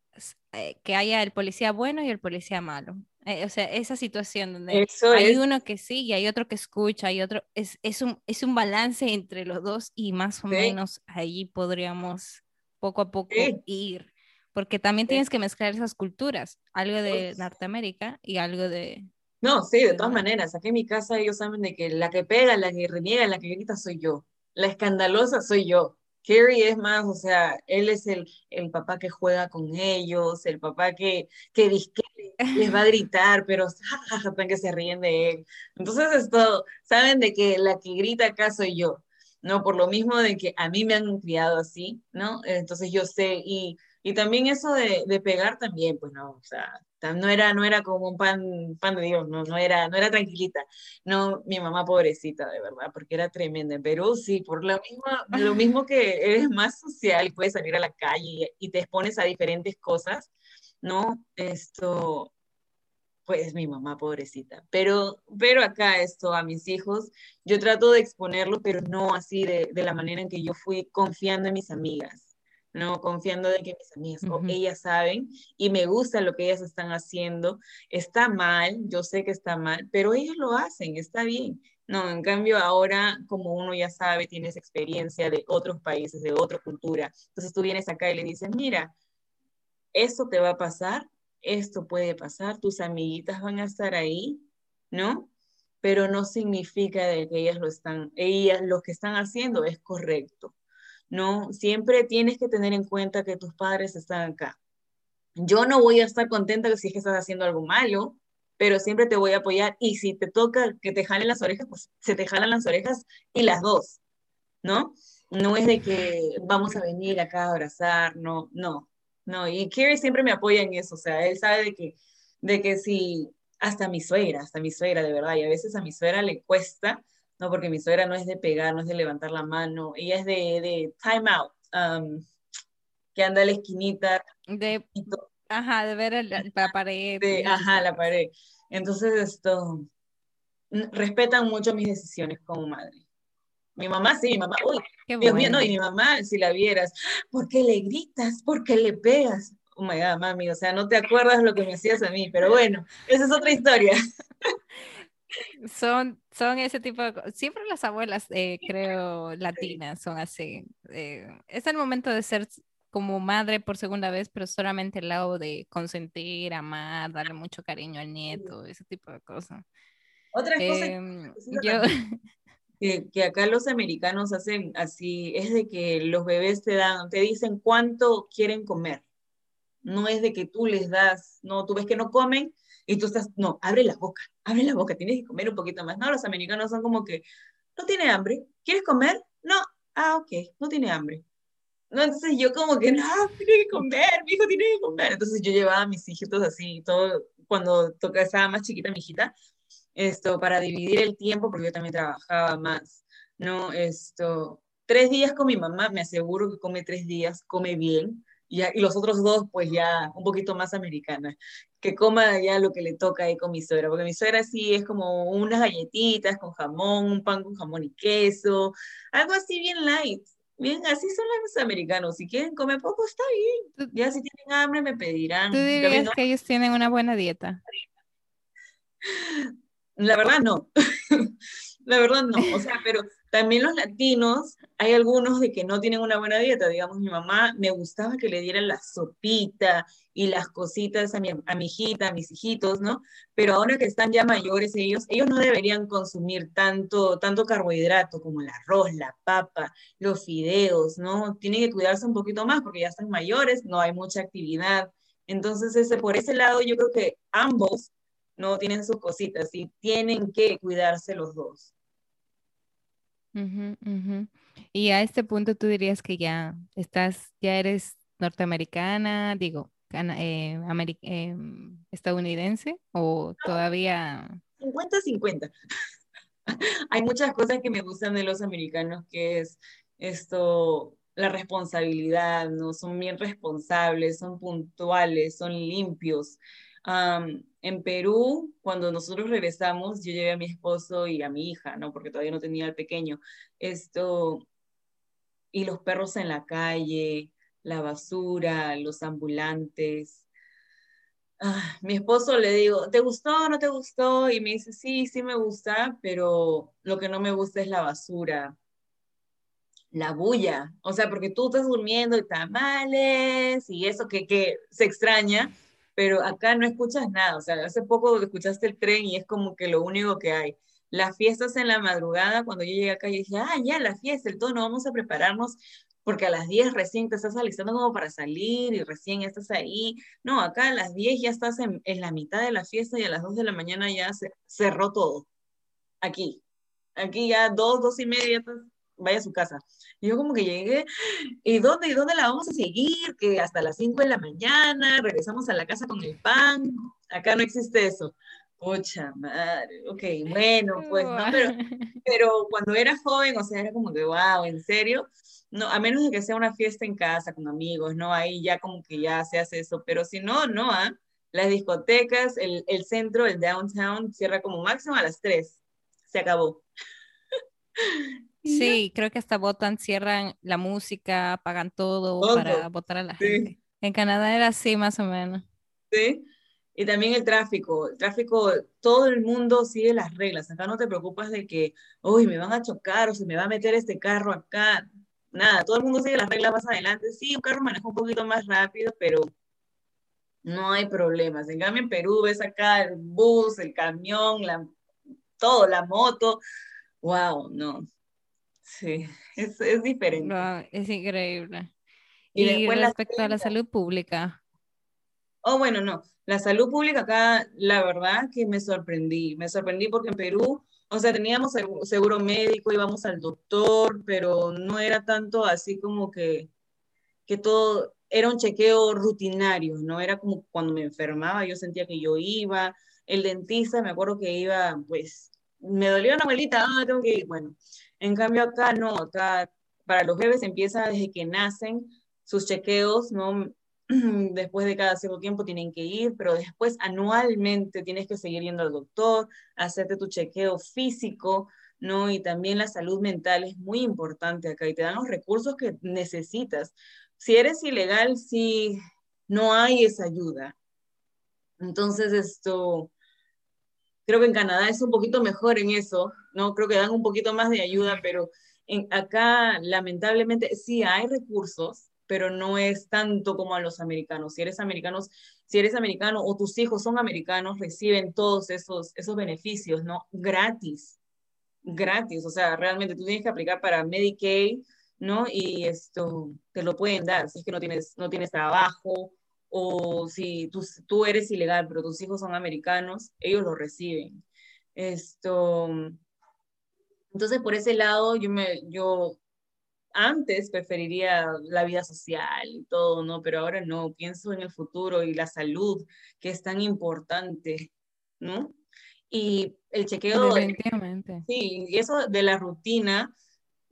S1: que haya el policía bueno y el policía malo. Eh, o sea, esa situación donde hay uno que sí y hay otro que escucha, y otro, es, es, un, es un balance entre los dos y más o menos ahí podríamos poco a poco ir, porque también tienes que mezclar esas culturas, algo de Norteamérica y algo de...
S2: No, sí, de todas maneras, aquí en mi casa ellos saben de que la que pega, la que reniega, la que grita soy yo, la escandalosa soy yo. Kerry es más, o sea, él es el, el papá que juega con ellos, el papá que, que, les va a gritar, pero jajaja, que se ríen de él. Entonces esto, saben de que la que grita acá soy yo, ¿no? Por lo mismo de que a mí me han criado así, ¿no? Entonces yo sé, y, y también eso de, de pegar también, pues no, o sea, no era, no era como un pan, pan de Dios, no, no, era, no era tranquilita. No, mi mamá pobrecita, de verdad, porque era tremenda. En Perú, sí, por lo mismo, lo mismo que eres más social, puedes salir a la calle y te expones a diferentes cosas, ¿no? Esto, pues mi mamá pobrecita. Pero, pero acá esto a mis hijos, yo trato de exponerlo, pero no así de, de la manera en que yo fui confiando en mis amigas ¿no? Confiando de que mis amigas o ellas saben y me gusta lo que ellas están haciendo. Está mal, yo sé que está mal, pero ellas lo hacen, está bien. No, en cambio ahora, como uno ya sabe, tienes experiencia de otros países, de otra cultura, entonces tú vienes acá y le dices, mira, esto te va a pasar, esto puede pasar, tus amiguitas van a estar ahí, ¿no? Pero no significa de que ellas lo están, ellas lo que están haciendo es correcto. ¿No? Siempre tienes que tener en cuenta que tus padres están acá. Yo no voy a estar contenta si es estás haciendo algo malo, pero siempre te voy a apoyar y si te toca que te jalen las orejas, pues se te jalan las orejas y las dos, ¿no? No es de que vamos a venir acá a abrazar, no, no, no. Y Kerry siempre me apoya en eso, o sea, él sabe de que, de que si, hasta mi suegra, hasta mi suegra, de verdad, y a veces a mi suegra le cuesta, no, porque mi suegra no es de pegar, no es de levantar la mano, ella es de, de time out, um, que anda a la esquinita.
S1: De, ajá, de ver la pared.
S2: ajá, la pared. Entonces, esto, respetan mucho mis decisiones como madre. Mi mamá sí, mi mamá, uy, Dios mío, no, y mi mamá, si la vieras, ¿por qué le gritas? ¿Por qué le pegas? Oh my God, mami, o sea, no te acuerdas lo que me hacías a mí, pero bueno, esa es otra historia.
S1: son, son ese tipo de cosas. Siempre las abuelas, eh, creo, latinas son así. Eh, es el momento de ser como madre por segunda vez, pero solamente el lado de consentir, amar, darle mucho cariño al nieto, ese tipo de cosas.
S2: Otra cosa em, que, que, acá los americanos hacen así es de que los bebés te dan, te dicen cuánto quieren comer. No es de que tú les das, no, tú ves que no comen, y tú estás, no, abre la boca, abre la boca, tienes que comer un poquito más. No, los americanos son como que, no tiene hambre, ¿quieres comer? No, ah, ok, no tiene hambre. No, entonces yo como que, no, tiene que comer, mi hijo tiene que comer. Entonces yo llevaba a mis hijitos así, todo, cuando toca, estaba más chiquita mi hijita, esto, para dividir el tiempo, porque yo también trabajaba más, ¿no? Esto, tres días con mi mamá, me aseguro que come tres días, come bien, y, y los otros dos, pues ya un poquito más americana que coma ya lo que le toca ahí con mi suegra, porque mi suegra sí es como unas galletitas con jamón, un pan con jamón y queso, algo así bien light. Bien, así son los americanos. Si quieren comer poco, está bien. Ya si tienen hambre, me pedirán.
S1: ¿Tú dirías que ellos tienen una buena dieta?
S2: La verdad, no. La verdad, no. O sea, pero también los latinos, hay algunos de que no tienen una buena dieta. Digamos, mi mamá me gustaba que le dieran la sopita y las cositas a mi, a mi hijita, a mis hijitos, ¿no? Pero ahora que están ya mayores ellos, ellos no deberían consumir tanto, tanto carbohidrato como el arroz, la papa, los fideos, ¿no? Tienen que cuidarse un poquito más porque ya están mayores, no hay mucha actividad. Entonces, ese, por ese lado, yo creo que ambos no tienen sus cositas y tienen que cuidarse los dos.
S1: Y a este punto tú dirías que ya estás, ya eres norteamericana, digo, eh, em, estadounidense o todavía...
S2: 50-50. hay muchas cosas que me gustan de los americanos, que es esto, la responsabilidad, ¿no? Son bien responsables, son puntuales, son limpios. En Perú, cuando nosotros regresamos, yo llevé a mi esposo y a mi hija, ¿no? Porque todavía no tenía el pequeño. Esto, y los perros en la calle, la basura, los ambulantes. Ah, mi esposo le digo, ¿te gustó o no te gustó? Y me dice, sí, sí me gusta, pero lo que no me gusta es la basura, la bulla. O sea, porque tú estás durmiendo y tamales y eso que, que se extraña, pero acá no escuchas nada. O sea, hace poco escuchaste el tren y es como que lo único que hay. Las fiestas en la madrugada, cuando yo llegué acá, yo dije, ah, ya, la fiesta, el tono, vamos a prepararnos porque a las 10 recién te estás alistando como para salir y recién estás ahí. No, acá a las 10 ya estás en, la mitad de la fiesta y a las 2 de la mañana ya se cerró todo. Aquí. Aquí ya 2, 2 y media, vaya a su casa. Y yo como que llegué, ¿y dónde, y dónde la vamos a seguir? Que hasta las 5 de la mañana regresamos a la casa con el pan. Acá no existe eso. Pocha madre, ok, bueno, pues no, pero, pero cuando era joven, o sea, era como que, wow, ¿en serio? no, a menos de que sea una fiesta en casa con amigos, ¿no? Ahí ya como que ya se hace eso, pero si no, no, ¿ah? Las discotecas, el, el, centro, el downtown, cierra como máximo a las 3. Se acabó.
S1: Sí, creo que hasta votan, cierran la música, apagan todo, para votar a la gente. En Canadá era así más o menos.
S2: Sí. Y también el tráfico. El tráfico, todo el mundo sigue las reglas. Acá no te preocupas de que, uy, me van a chocar o se me va a meter este carro acá nada, todo el mundo sigue las reglas más adelante. Sí, un carro maneja un poquito más rápido, pero no hay problemas. En cambio, en Perú ves acá el bus, el camión, la, todo, la moto. Wow, no. Sí, es, es diferente.
S1: es increíble. Y, y respecto a la salud pública.
S2: Oh, bueno, no. La salud pública acá, la verdad que me sorprendí. Me sorprendí porque en Perú o sea, teníamos seguro médico, íbamos al doctor, pero no era tanto así como que, que todo era un chequeo rutinario, no era como cuando me enfermaba, yo sentía que yo iba, el dentista, me acuerdo que iba, pues, me dolía una abuelita, ah, tengo que ir, bueno, en cambio acá no, acá para los bebés empieza desde que nacen sus chequeos, ¿no? después de cada cierto tiempo tienen que ir, pero después anualmente tienes que seguir yendo al doctor, hacerte tu chequeo físico, ¿no? Y también la salud mental es muy importante acá y te dan los recursos que necesitas. Si eres ilegal, sí, no hay esa ayuda. Entonces, esto, creo que en Canadá es un poquito mejor en eso, ¿no? Creo que dan un poquito más de ayuda, pero en, acá lamentablemente sí hay recursos, pero no es tanto como a los americanos. Si eres americano, si eres americano o tus hijos son americanos, reciben todos esos, esos beneficios, ¿no? Gratis, gratis. O sea, realmente tú tienes que aplicar para Medicaid, ¿no? Y esto te lo pueden dar si es que no tienes, no tienes trabajo o si tú, tú eres ilegal, pero tus hijos son americanos, ellos lo reciben. Esto, entonces, por ese lado, yo, me, yo antes preferiría la vida social y todo, ¿no? Pero ahora no, pienso en el futuro y la salud, que es tan importante, ¿no? Y el chequeo...
S1: Definitivamente.
S2: Sí, y eso de la rutina,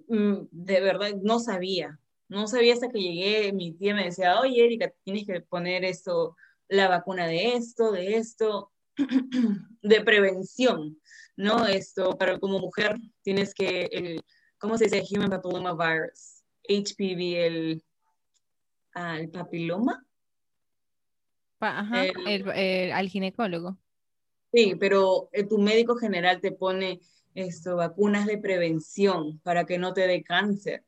S2: mm, de verdad, no sabía. No sabía hasta que llegué, mi tía me decía, oye, Erika, tienes que poner esto, la vacuna de esto, de esto, de prevención, ¿no? Esto, para como mujer tienes que... El, ¿cómo se dice? Human Papilloma Virus, HPV, el, ah, el papiloma.
S1: Ajá, el, al ginecólogo.
S2: Sí, pero eh, tu médico general te pone esto, vacunas de prevención para que no te dé cáncer.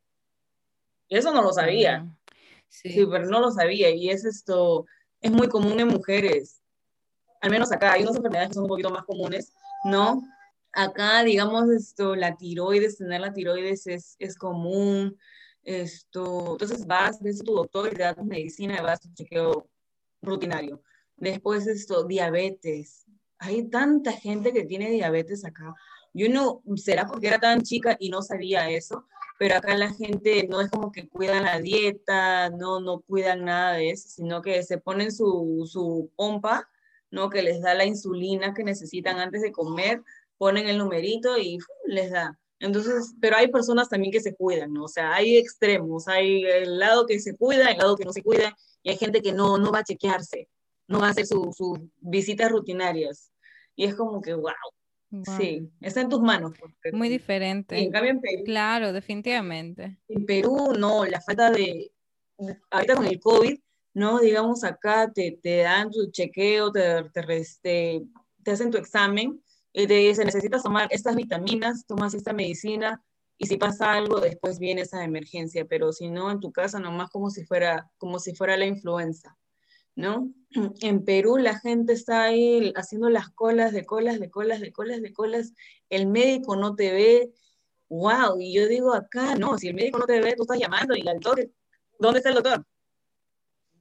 S2: Eso no lo sabía. Sí. sí. pero no lo sabía. Y es esto, es muy común en mujeres. Al menos acá hay unas enfermedades que son un poquito más comunes, ¿no? Acá, digamos, esto, la tiroides, tener la tiroides es, es común. Esto, entonces vas, ves a tu doctor y te da tu medicina y vas a un chequeo rutinario. Después esto, diabetes. Hay tanta gente que tiene diabetes acá. Yo no, será porque era tan chica y no sabía eso, pero acá la gente no es como que cuidan la dieta, no, no cuidan nada de eso, sino que se ponen su, su pompa, ¿no? Que les da la insulina que necesitan antes de comer ponen el numerito y les da. Entonces, pero hay personas también que se cuidan, ¿no? O sea, hay extremos, hay el lado que se cuida, el lado que no se cuida, y hay gente que no, no va a chequearse, no va a hacer sus visitas rutinarias. Y es como que, wow, Sí, está en tus manos.
S1: Pues, Muy diferente.
S2: en cambio en Perú.
S1: Claro, definitivamente.
S2: En Perú, no, la falta de. Ahorita con el COVID, ¿no? Digamos, acá te, te dan tu chequeo, te, te, te hacen tu examen y te dicen, necesitas tomar estas vitaminas, tomas esta medicina y si pasa algo, después viene esa emergencia, pero si no, en tu casa nomás como si fuera, como si fuera la influenza. ¿No? En Perú la gente está ahí haciendo las colas de colas, de colas, de colas, de colas, el médico no te ve, wow, y yo digo acá, no, si el médico no te ve, tú estás llamando y el doctor, ¿dónde está el doctor?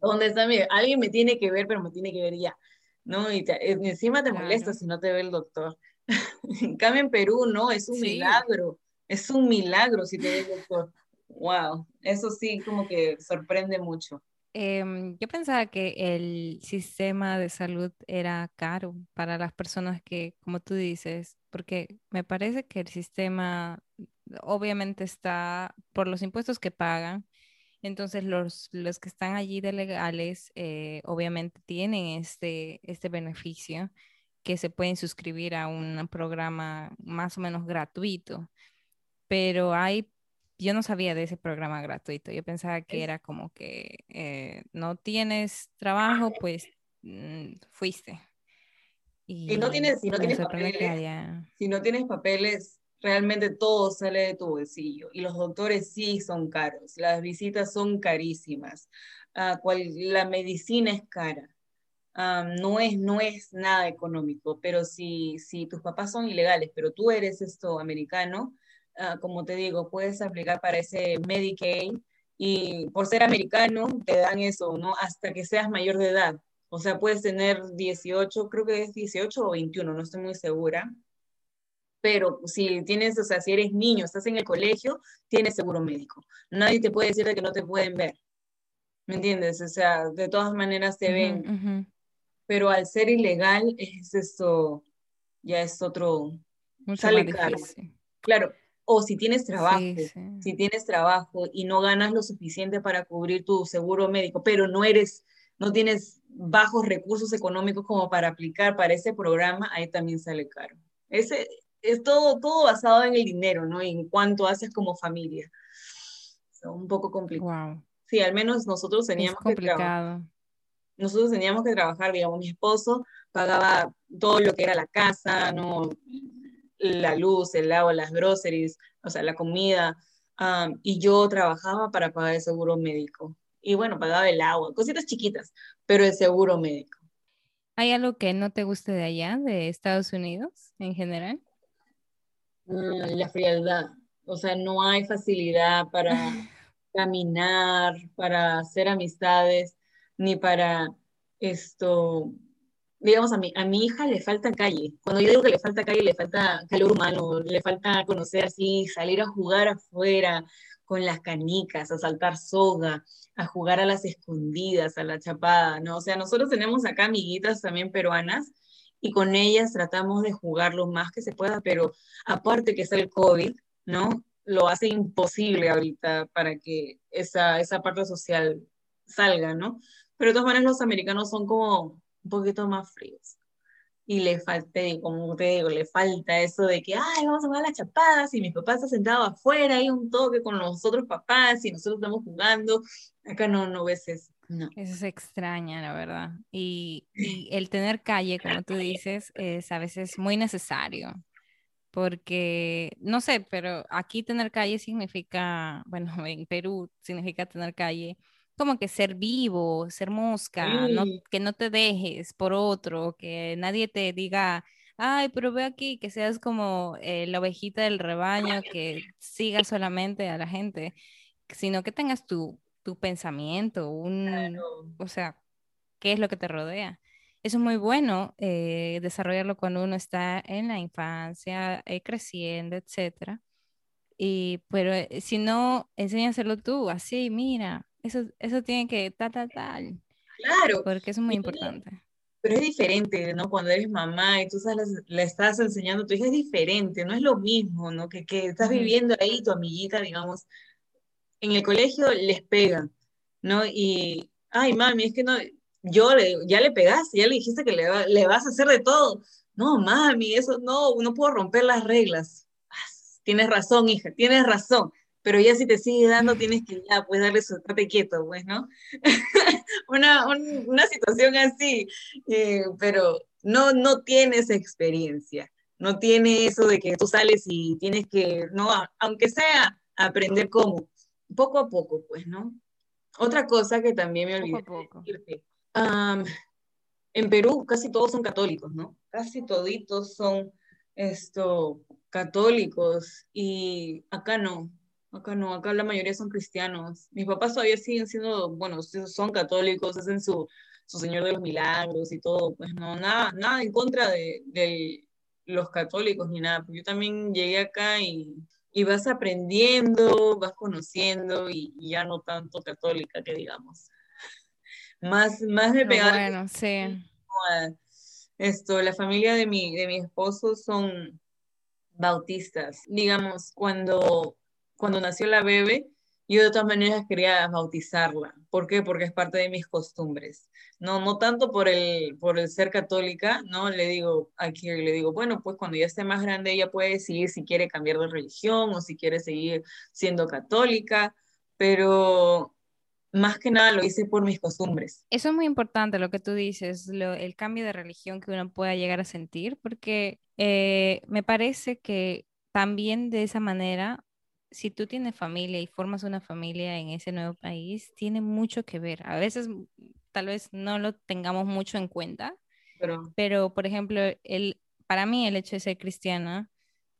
S2: ¿Dónde está? alguien me tiene que ver, pero me tiene que ver ya, ¿no? Y encima te molesta si no te ve el doctor. en cambio en Perú, no, es un milagro, es un milagro si te ve el doctor. Wow, eso sí, como que sorprende mucho.
S1: Em, yo pensaba que el sistema de salud era caro para las personas que, como tú dices, porque me parece que el sistema obviamente está por los impuestos que pagan. Entonces los, los que están allí de legales eh, obviamente tienen este, este beneficio que se pueden suscribir a un programa más o menos gratuito. Pero hay yo no sabía de ese programa gratuito. Yo pensaba que era como que eh, no tienes trabajo, pues mm, fuiste.
S2: Y, no tienes, si no tienes papeles, si no tienes papeles, realmente todo sale de tu bolsillo. Y los doctores sí son caros, las visitas son carísimas, uh, cual, la medicina es cara. no, es, no es nada económico, pero si, si tus papás son ilegales, pero tú eres esto americano, Ah, como te digo, puedes aplicar para ese Medicaid y por ser americano te dan eso, ¿no? Hasta que seas mayor de edad. O sea, puedes tener 18, creo que es 18 o 21, no estoy muy segura. Pero si tienes, o sea, si eres niño, estás en el colegio, tienes seguro médico. Nadie te puede decir de que no te pueden ver. ¿Me entiendes? O sea, de todas maneras te ven. Pero al ser ilegal, es esto, ya es otro, sale caro. Claro, o si tienes trabajo, si tienes trabajo y no ganas lo suficiente para cubrir tu seguro médico, pero no eres, no tienes bajos recursos económicos como para aplicar para ese programa, ahí también sale caro. Ese, es todo, todo basado en el dinero, ¿no? Y en cuánto haces como familia. un poco complicado. Sí, al menos nosotros teníamos que trabajar. Nosotros teníamos que trabajar, digamos, mi esposo pagaba todo lo que era la casa, ¿no? La luz, el agua, las groceries, o sea, la comida, y yo trabajaba para pagar el seguro médico. Y bueno, pagaba el agua, cositas chiquitas, pero el seguro médico.
S1: ¿Hay algo que no te guste de allá, de Estados Unidos en general?
S2: Mm, la frialdad. O sea, no hay facilidad para caminar, para hacer amistades, ni para esto, digamos, a mi, a mi hija le falta calle. Cuando yo digo que le falta calle, le falta calor humano, le falta conocer así, salir a jugar afuera con las canicas, a saltar soga, a jugar a las escondidas, a la chapada, ¿no? O sea, nosotros tenemos acá amiguitas también peruanas y con ellas tratamos de jugar lo más que se pueda, pero aparte que es el COVID, ¿no? Lo hace imposible ahorita para que esa, esa parte social salga, ¿no? Pero de todas maneras los americanos son como un poquito más fríos. Y le falta, como te digo, le falta eso de que, ay, vamos a jugar las chapadas y mi papá está sentado afuera, hay un toque con los otros papás y nosotros estamos jugando. Acá no, no ves eso. No.
S1: Eso es extraña, la verdad. Y, y, el tener calle, como tú dices, es a veces muy necesario. Porque, no sé, pero aquí tener calle significa, bueno, en Perú significa tener calle como que ser vivo, ser mosca, que no te dejes por otro, que nadie te diga, ay, pero ve aquí, que seas como eh, la ovejita del rebaño, que siga solamente a la gente, sino que tengas tu, tu pensamiento, un, o sea, qué es lo que te rodea. Eso es muy bueno eh, desarrollarlo cuando uno está en la infancia, eh, creciendo, etcétera. Y, pero si no, enséñaselo tú, así, mira, eso, eso tiene que tal, tal, tal.
S2: Claro.
S1: Porque eso es muy importante.
S2: pero es diferente, ¿no? Cuando eres mamá y tú le estás enseñando a tu hija, es diferente, no es lo mismo, ¿no? Que, que estás viviendo ahí, tu amiguita, digamos, en el colegio les pegan, ¿no? Y, ay, mami, es que no, yo le, ya le pegaste, ya le dijiste que le, le vas a hacer de todo. No, mami, eso no, no puedo romper las reglas. Ah, tienes razón, hija, tienes razón pero ya si te sigue dando tienes que ya pues darle su trate quieto, pues, ¿no? una, una, situación así, eh, pero no, no tienes experiencia, no tiene eso de que tú sales y tienes que, no, aunque sea aprender cómo, poco a poco, pues, ¿no? Otra cosa que también me olvidé decirte, en Perú casi todos son católicos, ¿no? Casi toditos son esto, católicos y acá no, Acá no, acá la mayoría son cristianos. Mis papás todavía siguen siendo, bueno, son católicos, hacen su, su Señor de los Milagros y todo, pues no, nada, nada en contra de, los católicos ni nada. Yo también llegué acá y, y vas aprendiendo, vas conociendo y, ya no tanto católica que digamos. Más, más de pegar.
S1: Bueno, sí.
S2: Esto, la familia de mi, de mi esposo son bautistas. Digamos, cuando cuando nació la bebé, yo de todas maneras quería bautizarla. ¿Por qué? Porque es parte de mis costumbres. No, no tanto por el, por el ser católica, ¿no? Le digo, aquí le digo, bueno, pues cuando ya esté más grande ella puede decidir si quiere cambiar de religión o si quiere seguir siendo católica, pero más que nada lo hice por mis costumbres.
S1: Eso es muy importante lo que tú dices, el cambio de religión que uno pueda llegar a sentir, porque eh, me parece que también de esa manera si tú tienes familia y formas una familia en ese nuevo país, tiene mucho que ver. A veces mm, tal vez no lo tengamos mucho en cuenta, pero, por ejemplo, el, para mí el hecho de ser cristiana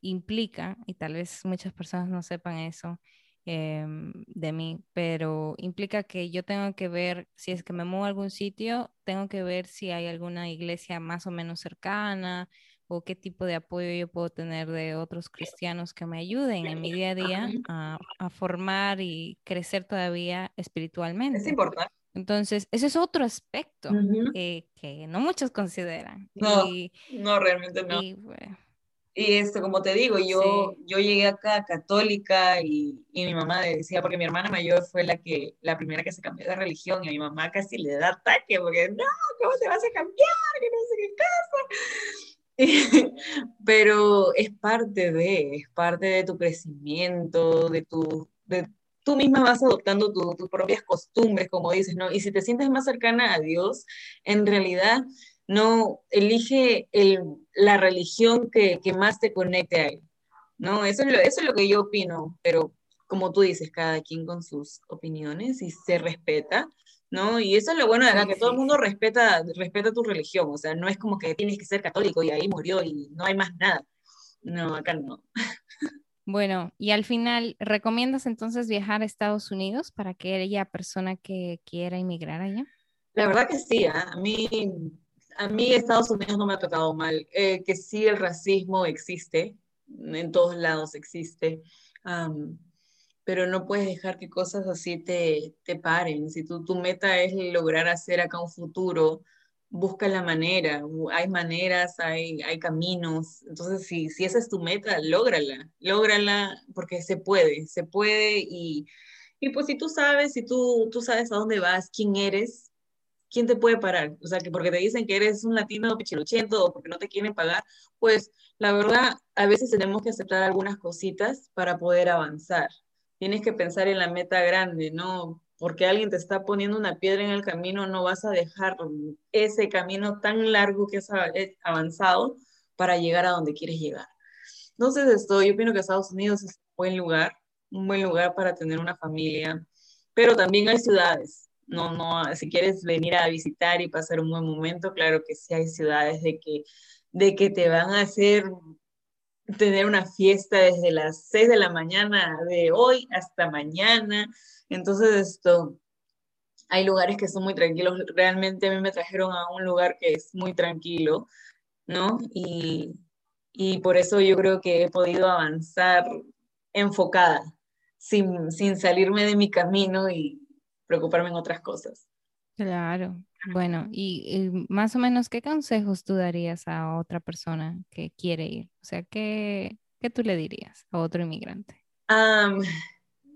S1: implica, y tal vez muchas personas no sepan eso em, de mí, pero implica que yo tengo que ver, si es que me muevo a algún sitio, tengo que ver si hay alguna iglesia más o menos cercana, o qué tipo de apoyo yo puedo tener de otros cristianos que me ayuden en mi día a día a, formar y crecer todavía espiritualmente.
S2: Es importante.
S1: Entonces, ese es otro aspecto eh, que no muchos consideran.
S2: No, no, realmente no. Y, esto, como te digo, yo, yo llegué acá católica y, y, mi mamá decía, porque mi hermana mayor fue la que la primera que se cambió de religión y a mi mamá casi le da ataque, porque no, ¿cómo te vas a cambiar? Que no sé qué cosa. pero es parte de, es parte de tu crecimiento, de tu, de, tú misma vas adoptando tus propias costumbres, como dices, ¿no? Y si te sientes más cercana a Dios, en realidad no elige el, la religión que, que, más te conecte a Él, ¿no? Eso es, eso es lo que yo opino, pero como tú dices, cada quien con sus opiniones y se respeta, ¿no? Y eso es lo bueno de acá, que todo el mundo respeta, respeta tu religión, o sea, no es como que tienes que ser católico y ahí murió y no hay más nada. No, acá no.
S1: Bueno, y al final, ¿recomiendas entonces viajar a Estados Unidos para aquella persona que quiera emigrar allá?
S2: La verdad que sí, ¿ah? a mí, a mí Estados Unidos no me ha tocado mal, eh, que sí el racismo existe, en todos lados existe pero no puedes dejar que cosas así te, te paren. Si tu, tu meta es lograr hacer acá un futuro, busca la manera. Hay maneras, hay, hay caminos. Entonces, si, si esa es tu meta, lógrala. Lógrala porque se puede, se puede. Y, y pues si tú sabes, si tú, tú sabes a dónde vas, quién eres, ¿quién te puede parar? O sea, que porque te dicen que eres un latino pichiluchento o porque no te quieren pagar, pues la verdad, a veces tenemos que aceptar algunas cositas para poder avanzar tienes que pensar en la meta grande, ¿no? Porque alguien te está poniendo una piedra en el camino, no vas a dejar ese camino tan largo que es avanzado para llegar a donde quieres llegar. Entonces, esto, yo opino que Estados Unidos es un buen lugar, un buen lugar para tener una familia, pero también hay ciudades. No, no, si quieres venir a visitar y pasar un buen momento, claro que sí hay ciudades de que, de que te van a hacer tener una fiesta desde las 6 de la mañana de hoy hasta mañana. Entonces, esto, hay lugares que son muy tranquilos. Realmente a mí me trajeron a un lugar que es muy tranquilo, ¿no? Y, y por eso yo creo que he podido avanzar enfocada, sin, sin salirme de mi camino y preocuparme en otras cosas.
S1: Claro. Bueno, y, más o menos, ¿qué consejos tú darías a otra persona que quiere ir? O sea, ¿qué, qué tú le dirías a otro inmigrante?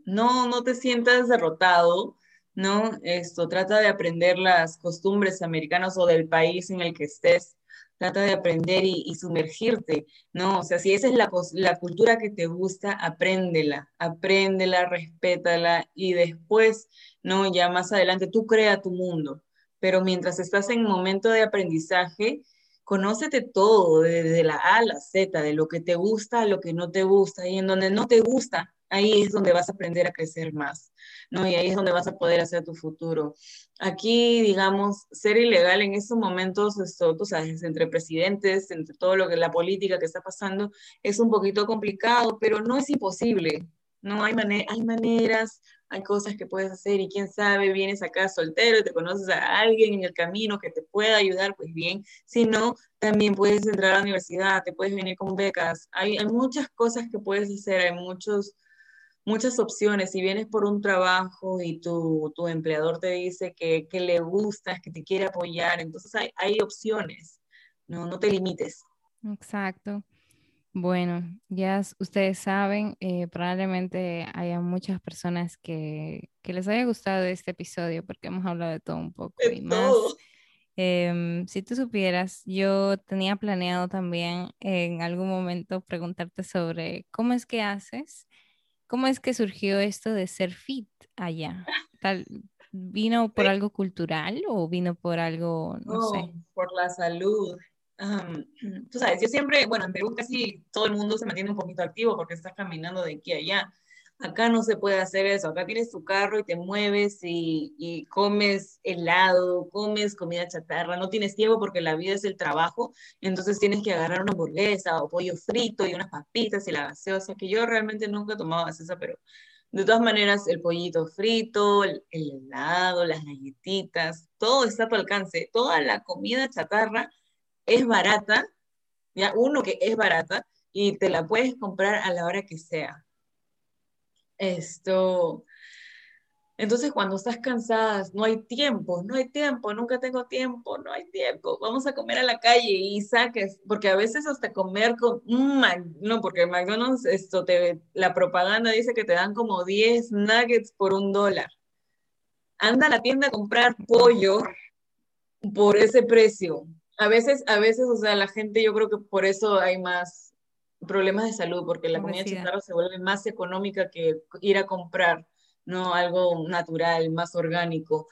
S2: no, no te sientas derrotado, ¿no? Esto, trata de aprender las costumbres americanas o del país en el que estés trata de aprender y, sumergirte, ¿no? O sea, si esa es la, la cultura que te gusta, apréndela, apréndela, respétala y después, ¿no? Ya más adelante tú crea tu mundo, pero mientras estás en momento de aprendizaje, conócete todo, desde la A a la Z, de lo que te gusta a lo que no te gusta, y en donde no te gusta, ahí es donde vas a aprender a crecer más, ¿no? Y ahí es donde vas a poder hacer tu futuro. Aquí, digamos, ser ilegal en estos momentos, esto, tú sabes, entre presidentes, entre todo lo que la política que está pasando, es un poquito complicado, pero no es imposible, ¿no? Hay, hay maneras, hay cosas que puedes hacer y quién sabe, vienes acá soltero y te conoces a alguien en el camino que te pueda ayudar, pues bien. Si no, también puedes entrar a la universidad, te puedes venir con becas. Hay, hay muchas cosas que puedes hacer, hay muchos muchas opciones. Si vienes por un trabajo y tu, tu empleador te dice que, que, le gustas, que te quiere apoyar, entonces hay, hay opciones, no, no te limites.
S1: Exacto. Bueno, ya ustedes saben, eh, probablemente haya muchas personas que, que, les haya gustado este episodio porque hemos hablado de todo un poco y más. Em, si tú supieras, yo tenía planeado también en algún momento preguntarte sobre cómo es que haces ¿Cómo es que surgió esto de ser fit allá? Tal, ¿Vino por algo cultural o vino por algo, no, sé?
S2: Por la salud. Tú sabes, yo siempre, bueno, en Perú casi todo el mundo se mantiene un poquito activo porque está caminando de aquí a allá. Acá no se puede hacer eso, acá tienes tu carro y te mueves y, comes helado, comes comida chatarra, no tienes tiempo porque la vida es el trabajo, entonces tienes que agarrar una hamburguesa o pollo frito y unas papitas y la gaseosa, que yo realmente nunca tomaba gaseosa, pero de todas maneras el pollito frito, el helado, las galletitas, todo está a tu alcance, toda la comida chatarra es barata, ya uno que es barata y te la puedes comprar a la hora que sea esto, entonces cuando estás cansada, no hay tiempo, no hay tiempo, nunca tengo tiempo, no hay tiempo, vamos a comer a la calle y saques, porque a veces hasta comer con un no, porque McDonald's, esto te, la propaganda dice que te dan como 10 nuggets por un dólar. Anda a la tienda a comprar pollo por ese precio. A veces, a veces, o sea, la gente, yo creo que por eso hay más problemas de salud, porque la comida chatarra se vuelve más económica que ir a comprar, ¿no? Algo natural, más orgánico.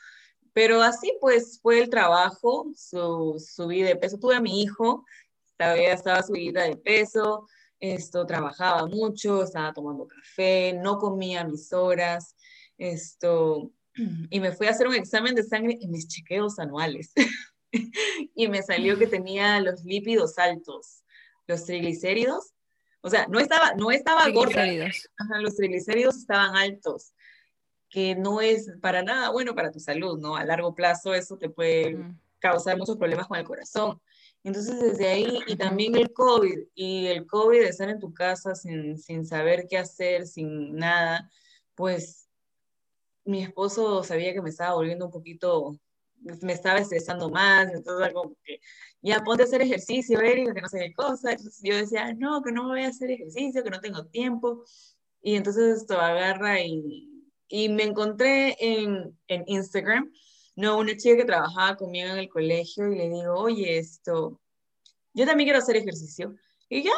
S2: Pero así pues fue el trabajo, su, subí de peso. Tuve a mi hijo, todavía estaba subida de peso, esto, trabajaba mucho, estaba tomando café, no comía mis horas, esto, y me fui a hacer un examen de sangre en mis chequeos anuales. y me salió que tenía los lípidos altos, los triglicéridos o sea, no estaba, no estaba gorda. los triglicéridos estaban altos, que no es para nada bueno para tu salud, ¿no? A largo plazo eso te puede causar muchos problemas con el corazón. Entonces, desde ahí, y también el COVID, y el COVID de estar en tu casa sin, sin saber qué hacer, sin nada, pues mi esposo sabía que me estaba volviendo un poquito me estaba estresando más, entonces algo que, ya ponte a hacer ejercicio, Erika, que no sé qué cosa, entonces yo decía, no, que no voy a hacer ejercicio, que no tengo tiempo, y entonces esto agarra y, y me encontré en, en Instagram, no, una chica que trabajaba conmigo en el colegio y le digo, oye, esto, yo también quiero hacer ejercicio, y ya,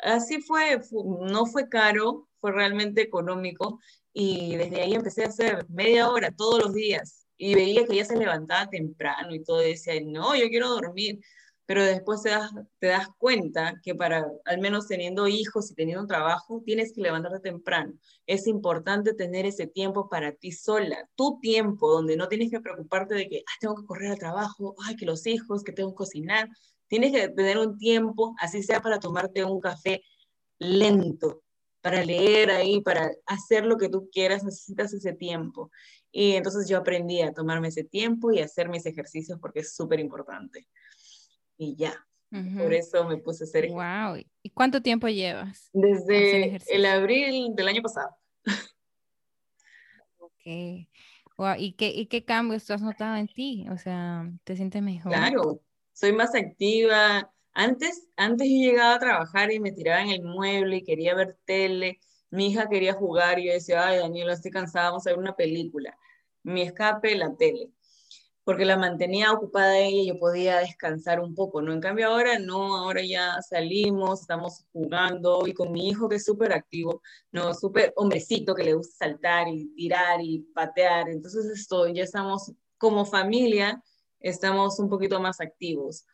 S2: así fue, no fue caro, fue realmente económico, y desde ahí empecé a hacer media hora todos los días, y veía que ella se levantaba temprano y todo, decía, no, yo quiero dormir, pero después te das, te das cuenta que para, al menos teniendo hijos y teniendo un trabajo, tienes que levantarte temprano. Es importante tener ese tiempo para ti sola, tu tiempo, donde no tienes que preocuparte de que, ah, tengo que correr al trabajo, ay, que los hijos, que tengo que cocinar. Tienes que tener un tiempo, así sea para tomarte un café lento, para leer ahí, para hacer lo que tú quieras, necesitas ese tiempo. Y entonces yo aprendí a tomarme ese tiempo y a hacer mis ejercicios porque es súper importante. Y ya, por eso me puse a hacer
S1: Wow. ¿Y cuánto tiempo llevas?
S2: Desde el abril del año pasado.
S1: Ok. ¿y, qué, ¿Y qué cambios tú has notado en ti? O sea, ¿te sientes mejor?
S2: Claro, soy más activa. Antes, antes yo llegaba a trabajar y me tiraba en el mueble y quería ver tele. Mi hija quería jugar y yo decía, ay, Daniela, estoy cansada, vamos a ver una película. Mi escape, la tele porque la mantenía ocupada ella y yo podía descansar un poco, ¿no? En cambio ahora no, ahora ya salimos, estamos jugando y con mi hijo que es súper activo, ¿no? Súper hombrecito que le gusta saltar y tirar y patear, entonces esto, ya estamos como familia, estamos un poquito más activos.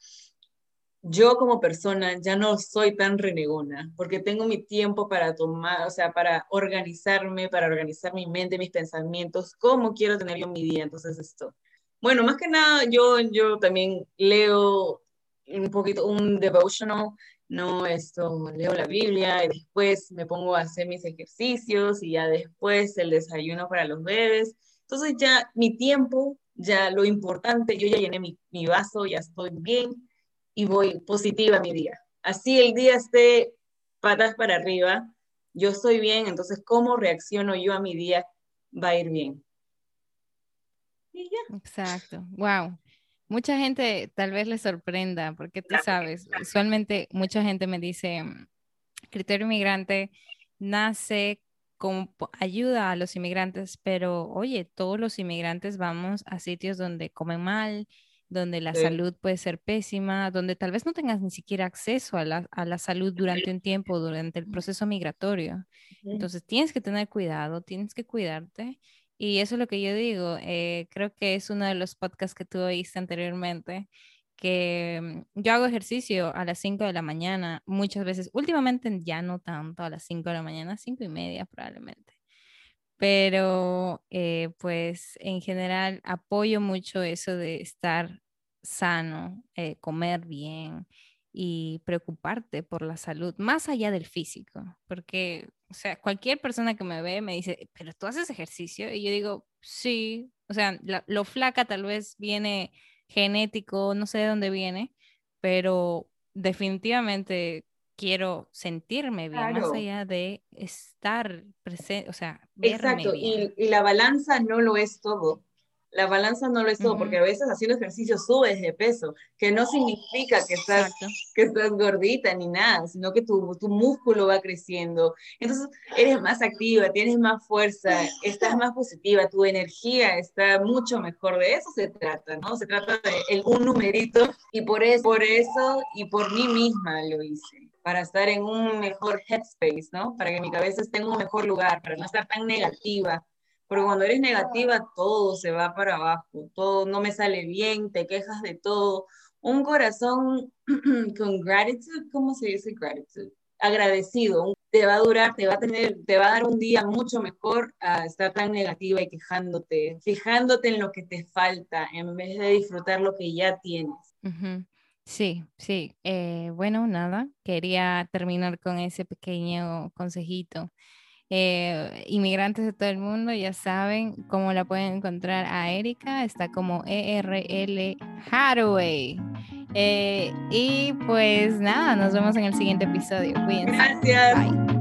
S2: Yo como persona ya no soy tan renegona, porque tengo mi tiempo para tomar, o sea, para organizarme, para organizar mi mente, mis pensamientos, cómo quiero tener yo mi día, entonces esto bueno, más que nada, yo, yo también leo un poquito, un devotional, no esto, leo la Biblia y después me pongo a hacer mis ejercicios y ya después el desayuno para los bebés. Entonces ya mi tiempo, ya lo importante, yo ya llené mi, mi vaso, ya estoy bien y voy positiva a mi día. Así el día esté patas para arriba, yo estoy bien, entonces cómo reacciono yo a mi día va a ir bien.
S1: Exacto. Wow. Mucha gente tal vez le sorprenda, porque tú sabes, usualmente mucha gente me dice, mm, criterio inmigrante nace como ayuda a los inmigrantes, pero oye, todos los inmigrantes vamos a sitios donde comen mal, donde la salud puede ser pésima, donde tal vez no tengas ni siquiera acceso a la, a la salud durante un tiempo, durante el proceso migratorio. Entonces tienes que tener cuidado, tienes que cuidarte y eso es lo que yo digo. Eh, creo que es uno de los podcasts que tú oíste anteriormente, que mm, yo hago ejercicio a las 5 de la mañana muchas veces. Últimamente ya no tanto a las 5 de la mañana, 5 y media probablemente. Pero eh, pues en general apoyo mucho eso de estar sano, eh, comer bien y preocuparte por la salud, más allá del físico, porque o sea, cualquier persona que me ve me dice, pero tú haces ejercicio. Y yo digo, sí. O sea, lo flaca tal vez viene genético, no sé de dónde viene, pero definitivamente quiero sentirme bien, más allá de estar presente, o sea, verme
S2: Exacto, Y, y la balanza no lo es todo. La balanza no lo es todo, porque a veces haciendo ejercicio subes de peso, que no significa que estás, que estás gordita ni nada, sino que tu, tu músculo va creciendo. Entonces eres más activa, tienes más fuerza, estás más positiva, tu energía está mucho mejor. De eso se trata, ¿no? Se trata de el, un numerito y por eso, por eso y por mí misma lo hice para estar en un mejor headspace, ¿no? Para que mi cabeza esté en un mejor lugar, para no estar tan negativa, porque cuando eres negativa, todo se va para abajo, todo no me sale bien, te quejas de todo. Un corazón con gratitud, ¿cómo se dice gratitud? Agradecido, te va a durar, te va a tener, te va a dar un día mucho mejor a estar tan negativa y quejándote, fijándote en lo que te falta en vez de disfrutar lo que ya tienes.
S1: Sí, sí. Eh, bueno, nada, quería terminar con ese pequeño consejito. Eh, inmigrantes de todo el mundo, ya saben cómo la pueden encontrar a Erika, está como ERL Hathaway. Eh, y pues nada, nos vemos en el siguiente episodio. Cuídense.
S2: Gracias. Bye.